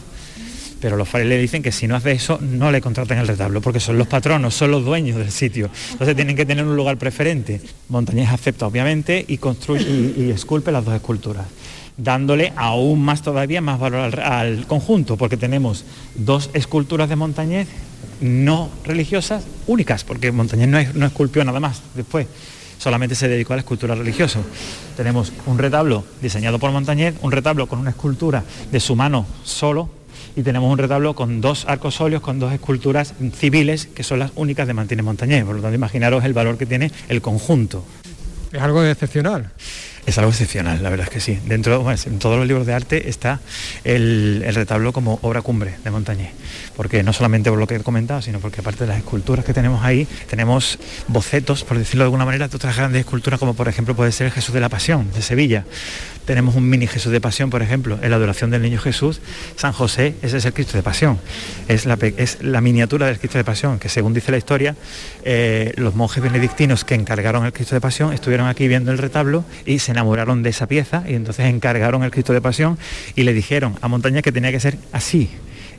Speaker 3: pero los frailes le dicen que si no hace eso no le contratan el retablo porque son los patronos, son los dueños del sitio, entonces tienen que tener un lugar preferente. Montañés acepta obviamente y construye y, esculpe las dos esculturas dándole aún más todavía más valor al, conjunto, porque tenemos dos esculturas de Montañés no religiosas únicas, porque Montañés no, esculpió nada más después, solamente se dedicó a la escultura religiosa. Tenemos un retablo diseñado por Montañés, un retablo con una escultura de su mano solo, y tenemos un retablo con dos arcos óleos, con dos esculturas civiles que son las únicas de Martínez Montañés. Por lo tanto, imaginaros el valor que tiene el conjunto.
Speaker 4: Es algo excepcional.
Speaker 3: Es algo excepcional, la verdad es que sí. Dentro, bueno, en todos los libros de arte está el, retablo como obra cumbre de Montañés, porque no solamente por lo que he comentado, sino porque aparte de las esculturas que tenemos ahí, tenemos bocetos, por decirlo de alguna manera, de otras grandes esculturas, como por ejemplo puede ser el Jesús de la Pasión, de Sevilla. Tenemos un mini Jesús de Pasión, por ejemplo, en la adoración del Niño Jesús, San José, ese es el Cristo de Pasión, es la, miniatura del Cristo de Pasión, que según dice la historia, eh, los monjes benedictinos que encargaron el Cristo de Pasión estuvieron aquí viendo el retablo y se enamoraron de esa pieza y entonces encargaron el Cristo de Pasión y le dijeron a Montaña que tenía que ser así.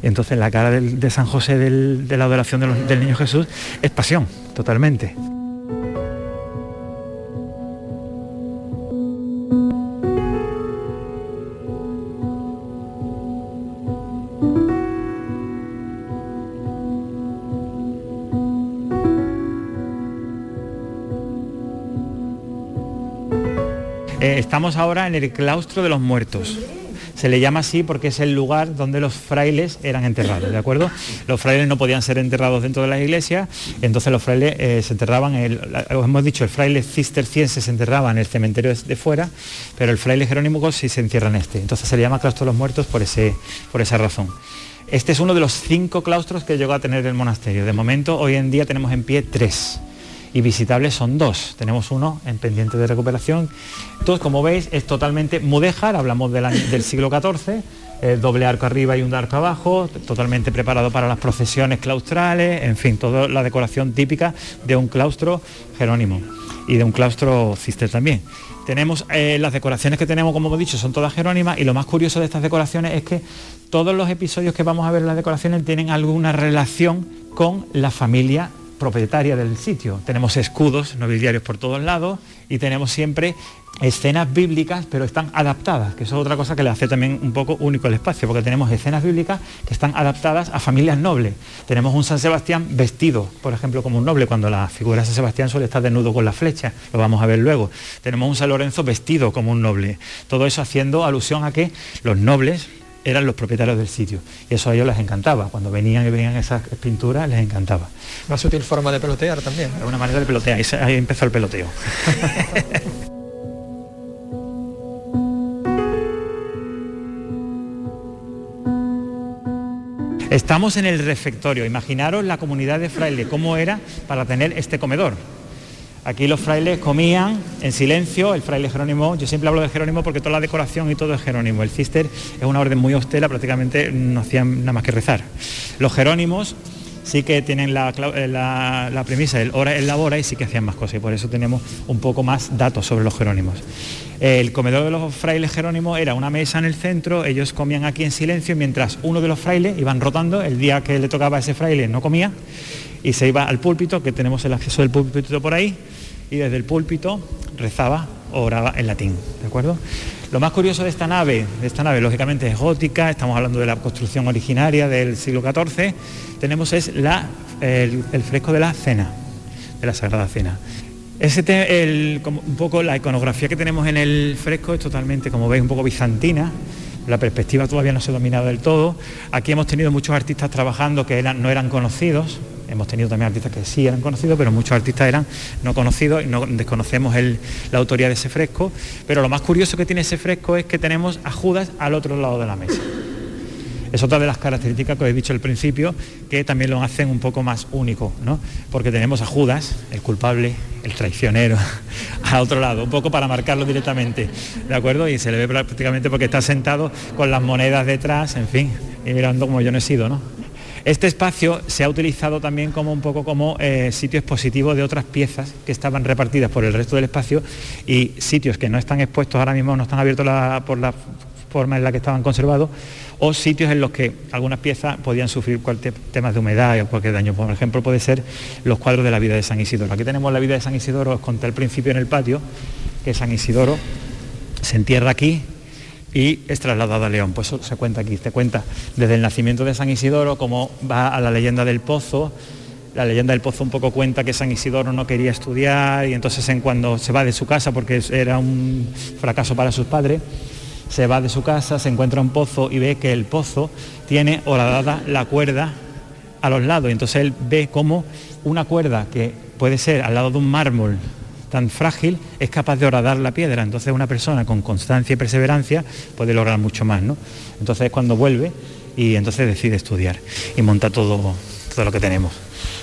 Speaker 3: Entonces la cara de San José de la adoración del Niño Jesús es pasión, totalmente. Estamos ahora en el claustro de los muertos. Se le llama así porque es el lugar donde los frailes eran enterrados, ¿de acuerdo? Los frailes no podían ser enterrados dentro de las iglesias, entonces los frailes eh, se enterraban, en el, os hemos dicho, el fraile cisterciense se enterraba en el cementerio de fuera, pero el fraile jerónimo sí se entierra en este. Entonces se le llama claustro de los muertos por, ese, por esa razón. Este es uno de los cinco claustros que llegó a tener el monasterio. De momento, hoy en día tenemos en pie tres y visitables son dos. Tenemos uno en pendiente de recuperación. Entonces, como veis, es totalmente mudéjar, hablamos del, siglo XIV, eh, doble arco arriba y un arco abajo, totalmente preparado para las procesiones claustrales, en fin, toda la decoración típica de un claustro jerónimo y de un claustro cister también. Tenemos eh, las decoraciones que tenemos, como hemos dicho, son todas jerónimas y lo más curioso de estas decoraciones es que todos los episodios que vamos a ver en las decoraciones tienen alguna relación con la familia propietaria del sitio. Tenemos escudos nobiliarios por todos lados y tenemos siempre escenas bíblicas, pero están adaptadas, que eso es otra cosa que le hace también un poco único el espacio, porque tenemos escenas bíblicas que están adaptadas a familias nobles. Tenemos un San Sebastián vestido, por ejemplo, como un noble, cuando la figura de San Sebastián suele estar desnudo con la flecha, lo vamos a ver luego. Tenemos un San Lorenzo vestido como un noble. Todo eso haciendo alusión a que los nobles eran los propietarios del sitio. Y eso a ellos les encantaba. Cuando venían y veían esas pinturas, les encantaba.
Speaker 4: Una sutil forma de pelotear también.
Speaker 3: Una manera de pelotear. Ahí empezó el peloteo. Estamos en el refectorio. Imaginaros la comunidad de frailes, cómo era para tener este comedor. Aquí los frailes comían en silencio, el fraile Jerónimo, yo siempre hablo de Jerónimo porque toda la decoración y todo es Jerónimo. El cister es una orden muy austera, prácticamente no hacían nada más que rezar. Los Jerónimos sí que tienen la, la, la premisa del hora en labora y sí que hacían más cosas y por eso tenemos un poco más datos sobre los Jerónimos. El comedor de los frailes Jerónimos era una mesa en el centro, ellos comían aquí en silencio mientras uno de los frailes iban rotando, el día que le tocaba a ese fraile no comía y se iba al púlpito, que tenemos el acceso del púlpito por ahí, y desde el púlpito rezaba o oraba en latín, ¿de acuerdo? Lo más curioso de esta nave, de esta nave lógicamente es gótica, estamos hablando de la construcción originaria del siglo XIV, tenemos es la, el, fresco de la cena, de la Sagrada Cena. Ese te, el, como un poco la iconografía que tenemos en el fresco es totalmente, como veis, un poco bizantina. La perspectiva todavía no se ha dominado del todo. Aquí hemos tenido muchos artistas trabajando que no eran conocidos. Hemos tenido también artistas que sí eran conocidos, pero muchos artistas eran no conocidos y no desconocemos la autoría de ese fresco. Pero lo más curioso que tiene ese fresco es que tenemos a Judas al otro lado de la mesa. Es otra de las características que os he dicho al principio, que también lo hacen un poco más único, ¿no? Porque tenemos a Judas, el culpable, el traicionero, a otro lado, un poco para marcarlo directamente, ¿de acuerdo? Y se le ve prácticamente porque está sentado con las monedas detrás, en fin, y mirando como yo no he sido, ¿no? Este espacio se ha utilizado también como un poco como eh, sitio expositivo de otras piezas que estaban repartidas por el resto del espacio y sitios que no están expuestos ahora mismo, no están abiertos por la forma en la que estaban conservados, o sitios en los que algunas piezas podían sufrir cualquier temas de humedad o cualquier daño. Por ejemplo, puede ser los cuadros de la vida de San Isidoro. Aquí tenemos la vida de San Isidoro, os conté al principio en el patio, que San Isidoro se entierra aquí y es trasladado a León. Pues eso se cuenta aquí, se cuenta desde el nacimiento de San Isidoro, como va a la leyenda del pozo, la leyenda del pozo un poco cuenta que San Isidoro no quería estudiar y entonces en cuando se va de su casa porque era un fracaso para sus padres, se va de su casa, se encuentra un pozo y ve que el pozo tiene horadada la cuerda a los lados. Y entonces él ve cómo una cuerda que puede ser al lado de un mármol tan frágil es capaz de horadar la piedra. Entonces una persona con constancia y perseverancia puede lograr mucho más. ¿no? Entonces es cuando vuelve y entonces decide estudiar y monta todo, todo lo que tenemos.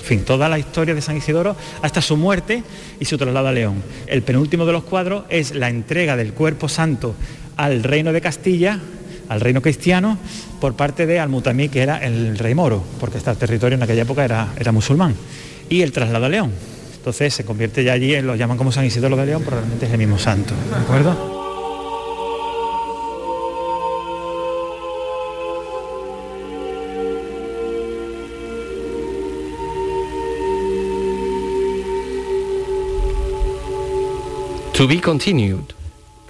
Speaker 3: En fin, toda la historia de San Isidoro hasta su muerte y su traslado a León. El penúltimo de los cuadros es la entrega del cuerpo santo al reino de Castilla, al reino cristiano, por parte de Al-Mutamí, que era el rey moro, porque este territorio en aquella época era, era musulmán, y el traslado a León. Entonces se convierte ya allí, lo llaman como San Isidoro de León, pero realmente es el mismo santo, ¿de acuerdo?
Speaker 2: To be continued.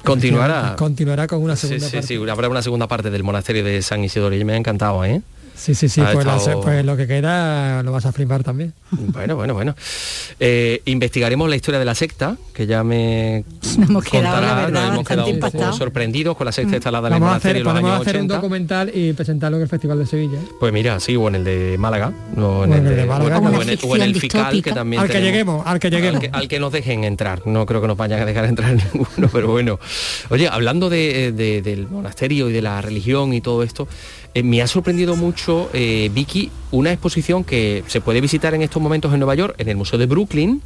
Speaker 2: Continuará.
Speaker 4: Continuará con una
Speaker 2: Sí,
Speaker 4: segunda
Speaker 2: sí,
Speaker 4: parte.
Speaker 2: sí, habrá una segunda parte del monasterio de San Isidoro y me ha encantado, ¿eh?
Speaker 4: Sí, sí, sí, pues, la-
Speaker 2: estado-
Speaker 4: pues lo que queda lo vas a flipar también.
Speaker 2: Bueno, bueno, bueno. Eh, investigaremos la historia de la secta, que ya me
Speaker 17: Nos hemos quedado,
Speaker 2: contará,
Speaker 17: la verdad,
Speaker 2: nos hemos quedado un poco sorprendidos con la secta instalada en el
Speaker 4: hacer,
Speaker 2: monasterio en los años
Speaker 4: hacer un
Speaker 2: 80.
Speaker 4: documental y presentarlo en el Festival de Sevilla. ¿eh?
Speaker 2: Pues mira, sí, o en el de Málaga, o en
Speaker 4: O
Speaker 2: el de,
Speaker 4: Málaga,
Speaker 2: o
Speaker 4: que-
Speaker 2: en el, o en el Fical, que también
Speaker 4: Al que
Speaker 2: tenemos.
Speaker 4: lleguemos, al que lleguemos.
Speaker 2: Al que, al que nos dejen entrar. No creo que nos vayan a dejar entrar ninguno, pero bueno. Oye, hablando de- de- del monasterio y de la religión y todo esto, eh, me ha sorprendido mucho, eh, Vicky, una exposición que se puede visitar en estos momentos en Nueva York, en el Museo de Brooklyn,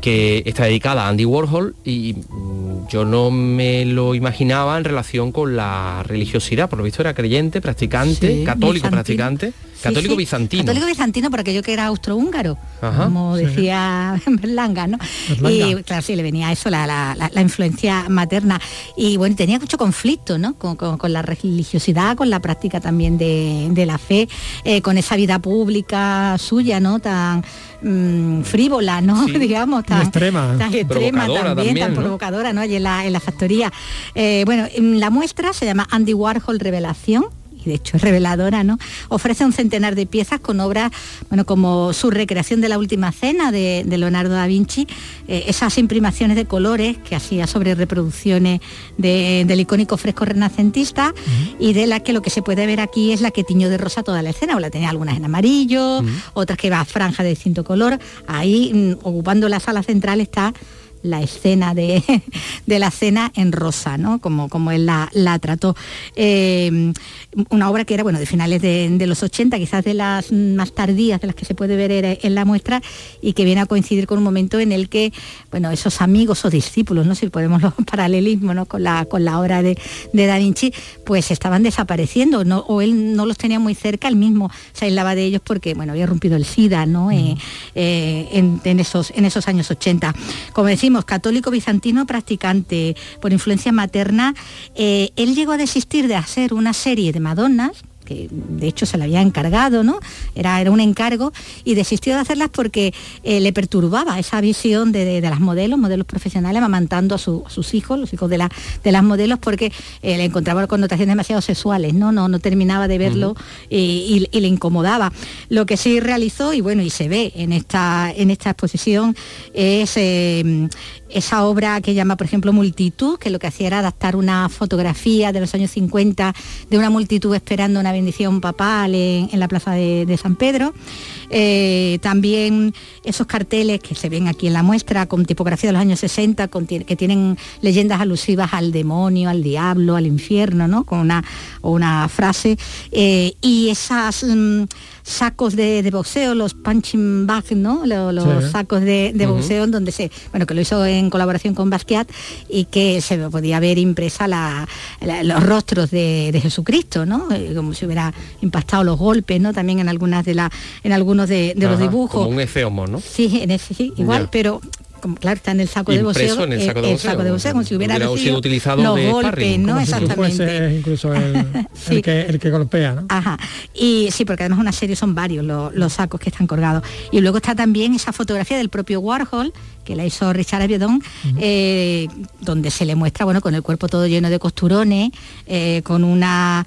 Speaker 2: que está dedicada a Andy Warhol y mm, yo no me lo imaginaba en relación con la religiosidad, por lo visto era creyente, practicante,
Speaker 5: Sí,
Speaker 2: católico practicante, católico
Speaker 5: sí.
Speaker 2: bizantino.
Speaker 5: Católico bizantino por aquello que era austrohúngaro,
Speaker 2: Ajá.
Speaker 5: como
Speaker 2: Sí.
Speaker 5: decía Berlanga, ¿no?
Speaker 2: Berlanga.
Speaker 5: Y claro, sí, le venía eso, la, la- la- la influencia materna. Y bueno, tenía mucho conflicto, ¿no? Con, con- con la religiosidad, con la práctica también de, de la fe, eh, con esa vida pública suya, ¿no? Tan mm, frívola, ¿no? Digamos, tan
Speaker 4: extrema.
Speaker 5: tan extrema
Speaker 2: Provocadora
Speaker 5: también,
Speaker 2: también,
Speaker 5: tan
Speaker 2: ¿no?
Speaker 5: provocadora, ¿no? Allí en la, en la factoría. Eh, bueno, en la muestra se llama Andy Warhol Revelación y de hecho es reveladora, ¿no? Ofrece un centenar de piezas con obras, bueno, como su recreación de la última cena de, de Leonardo da Vinci, eh, esas imprimaciones de colores que hacía sobre reproducciones de- del icónico fresco renacentista y de la que lo que se puede ver aquí es la que tiñó de rosa toda la escena, o la tenía algunas en amarillo, otras que va a franja de distinto color. Ahí, mm, ocupando la sala central, está la escena de, de la cena en rosa, ¿no? Como, como él la, la trató. Eh, una obra que era, bueno, de finales de, de los 80, quizás de las más tardías de las que se puede ver en- la muestra y que viene a coincidir con un momento en el que, bueno, esos amigos o discípulos, no si podemos los paralelismos ¿no? con, la, con la obra de, de Da Vinci, pues estaban desapareciendo, ¿no? o él no los tenía muy cerca, él mismo se aislaba de ellos porque, bueno, había rompido el SIDA, ¿no? Eh, eh, en, en esos, en esos años 80. Como decimos, católico bizantino practicante por influencia materna, eh, él llegó a desistir de hacer una serie de Madonnas, que de hecho se le había encargado, ¿no? Era, era un encargo, y desistió de hacerlas porque eh, le perturbaba esa visión de, de- de las modelos, modelos profesionales, amamantando a, su- a sus hijos, los hijos de, la- de las modelos, porque eh, le encontraba connotaciones demasiado sexuales, ¿no? No, no terminaba de verlo y, y- y le incomodaba. Lo que sí realizó, y bueno, y se ve en esta, en esta exposición, es eh, esa obra que llama, por ejemplo, Multitud, que lo que hacía era adaptar una fotografía de los años 50 de una multitud esperando una bendición papal en, la plaza de, de San Pedro. Eh, también esos carteles que se ven aquí en la muestra con tipografía de los años 60, con ti- que tienen leyendas alusivas al demonio, al diablo, al infierno, ¿no? Con una, una frase. Eh, y esas mm, sacos de, de boxeo, los punching bags, ¿no? Lo- Los,
Speaker 22: Sí.
Speaker 5: sacos de, de
Speaker 22: Ujú.
Speaker 5: boxeo donde se, bueno, que lo hizo en colaboración con Basquiat y que se podía ver impresa la- la- los rostros de, de Jesucristo, ¿no? Eh, Como si hubiera impactado los golpes, ¿no? También en algunas de la, en algunos de, de los dibujos.
Speaker 2: Como un efeomo, ¿no?
Speaker 5: Sí, en ese sí, igual,
Speaker 2: Ya.
Speaker 5: pero como claro, está en el saco de boxeo.
Speaker 2: en el saco de
Speaker 5: eh,
Speaker 2: boxeo.
Speaker 5: como si hubiera,
Speaker 2: sido utilizado
Speaker 5: los
Speaker 2: de
Speaker 5: golpes,
Speaker 2: sparring,
Speaker 5: ¿no?
Speaker 2: como si
Speaker 5: Exactamente.
Speaker 4: Fuese incluso el, el que, el que golpea, ¿no?
Speaker 5: Ajá. Y sí, porque además una serie son varios los, los sacos que están colgados. Y luego está también esa fotografía del propio Warhol, que la hizo Richard Avedon, eh, donde se le muestra, bueno, con el cuerpo todo lleno de costurones, eh, con una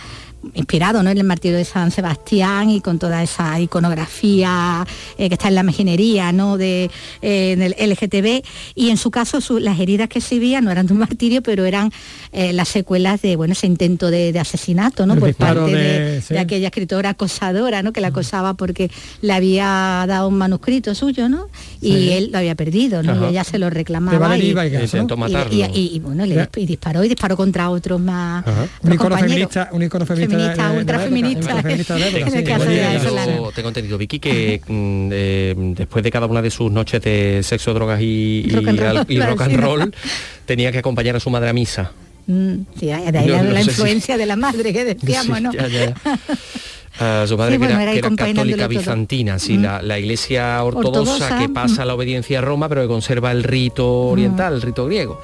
Speaker 22: inspirado ¿no? en el martirio de San Sebastián y con toda esa iconografía eh, que está en la mejinería ¿no? de, eh, en el LGTB y en su caso las heridas que se veían no eran de un martirio pero eran eh, las secuelas de bueno ese intento de, asesinato ¿no? por parte de, aquella escritora acosadora ¿no? que la acosaba porque le había dado un manuscrito suyo ¿no? y él lo había perdido ¿no? y ella se lo reclamaba y, y, bueno le disparó y disparó contra otros más
Speaker 4: un icono feminista un icono feminista,
Speaker 22: ultra feminista
Speaker 2: tengo entendido Vicky que mm, eh, después de cada una de sus noches de sexo drogas y rock and roll tenía que acompañar a su madre a misa.
Speaker 22: Mm, sí, de ahí la, influencia de la madre que decíamos, ¿no?
Speaker 2: Su padre que, era, católica bizantina, sí, mm. la, iglesia ortodoxa, que pasa a la obediencia a Roma, pero que conserva el rito oriental, el rito griego.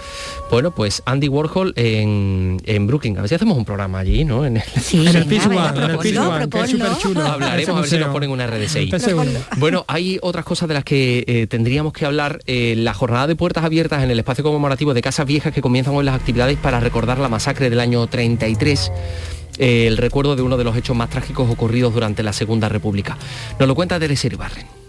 Speaker 2: Bueno, pues Andy Warhol en, en, Brooklyn. A ver si hacemos un programa allí, ¿no? En el,
Speaker 4: sí, en el piso que es súper chulo.
Speaker 2: Hablaremos a ver si nos ponen una RDSI. Bueno, hay otras cosas de las que eh, tendríamos que hablar. Eh, la jornada de puertas abiertas en el espacio conmemorativo de Casas Viejas que comienzan hoy las actividades para recordar la masacre del año 33 eh, el recuerdo de uno de los hechos más trágicos ocurridos durante la Segunda República. Nos lo cuenta Teresa Barren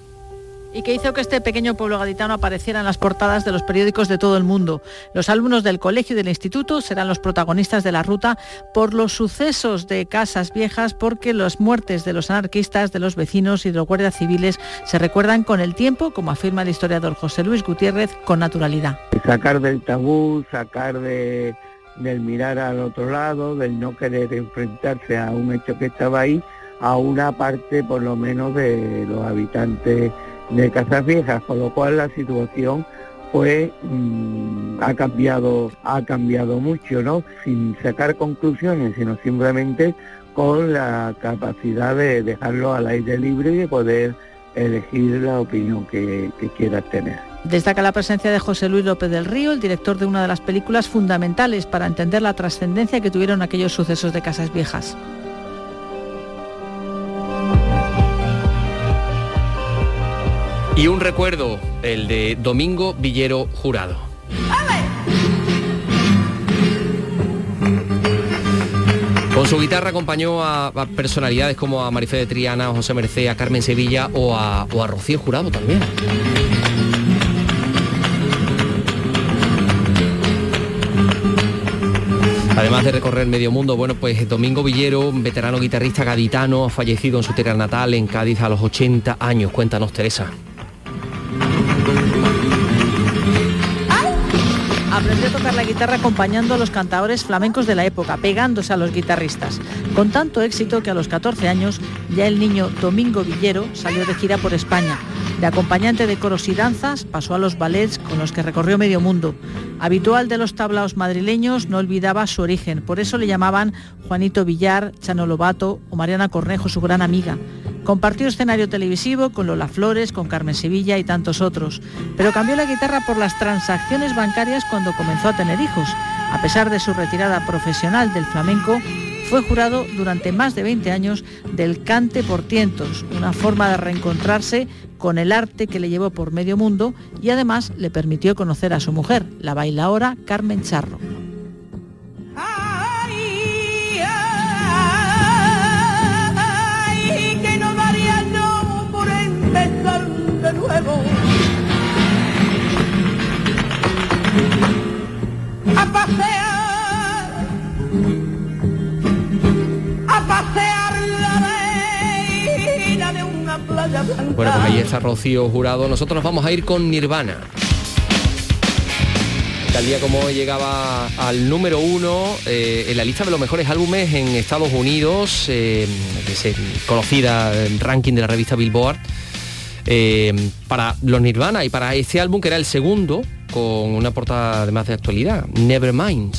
Speaker 23: y que hizo que este pequeño pueblo gaditano apareciera en las portadas de los periódicos de todo el mundo. Los alumnos del colegio y del instituto serán los protagonistas de la ruta por los sucesos de casas viejas, porque las muertes de los anarquistas, de los vecinos y de los guardias civiles se recuerdan con el tiempo, como afirma el historiador José Luis Gutiérrez, con naturalidad.
Speaker 24: Sacar del tabú, sacar de del mirar al otro lado, del no querer enfrentarse a un hecho que estaba ahí, a una parte por lo menos de los habitantes de Casas Viejas, con lo cual la situación pues mm, ha cambiado, ha cambiado mucho, ¿no? Sin sacar conclusiones, sino simplemente con la capacidad de dejarlo al aire libre y de poder elegir la opinión que, que quieras tener.
Speaker 23: Destaca la presencia de José Luis López del Río, el director de una de las películas fundamentales para entender la trascendencia que tuvieron aquellos sucesos de Casas Viejas.
Speaker 2: Y un recuerdo, el de Domingo Villero Jurado. Con su guitarra acompañó a, personalidades como a Marifé de Triana, a José Merced, a Carmen Sevilla o a, o a Rocío Jurado también. Además de recorrer medio mundo, bueno, pues Domingo Villero, veterano guitarrista gaditano, ha fallecido en su tierra natal, en Cádiz, a los 80 años. Cuéntanos, Teresa.
Speaker 23: Aprendió a tocar la guitarra acompañando a los cantadores flamencos de la época, pegándose a los guitarristas. Con tanto éxito que a los 14 años ya el niño Domingo Villero salió de gira por España. De acompañante de coros y danzas pasó a los ballets con los que recorrió medio mundo. Habitual de los tablaos madrileños, no olvidaba su origen. Por eso le llamaban Juanito Villar, Chano Lobato o Mariana Cornejo, su gran amiga. Compartió escenario televisivo con Lola Flores, con Carmen Sevilla y tantos otros, pero cambió la guitarra por las transacciones bancarias cuando comenzó a tener hijos. A pesar de su retirada profesional del flamenco, fue jurado durante más de 20 años del cante por tientos, una forma de reencontrarse con el arte que le llevó por medio mundo y además le permitió conocer a su mujer, la bailaora Carmen Charro.
Speaker 2: Está Rocío Jurado. Nosotros nos vamos a ir con Nirvana. Tal día como hoy llegaba al número uno eh, en la lista de los mejores álbumes en Estados Unidos, eh, conocida el ranking de la revista Billboard, eh, para los Nirvana y para este álbum que era el segundo con una portada además de actualidad, Nevermind.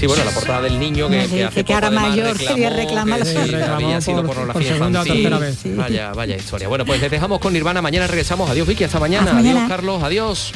Speaker 2: Sí, bueno, la portada del niño que, que hace
Speaker 22: que ahora mayor
Speaker 2: quería
Speaker 22: reclamar
Speaker 2: había sido por, pornografía infantil. Vaya, vaya historia. Bueno, pues les dejamos con Nirvana. Mañana regresamos. Adiós, Vicky. Hasta mañana. Adiós, Carlos. Adiós.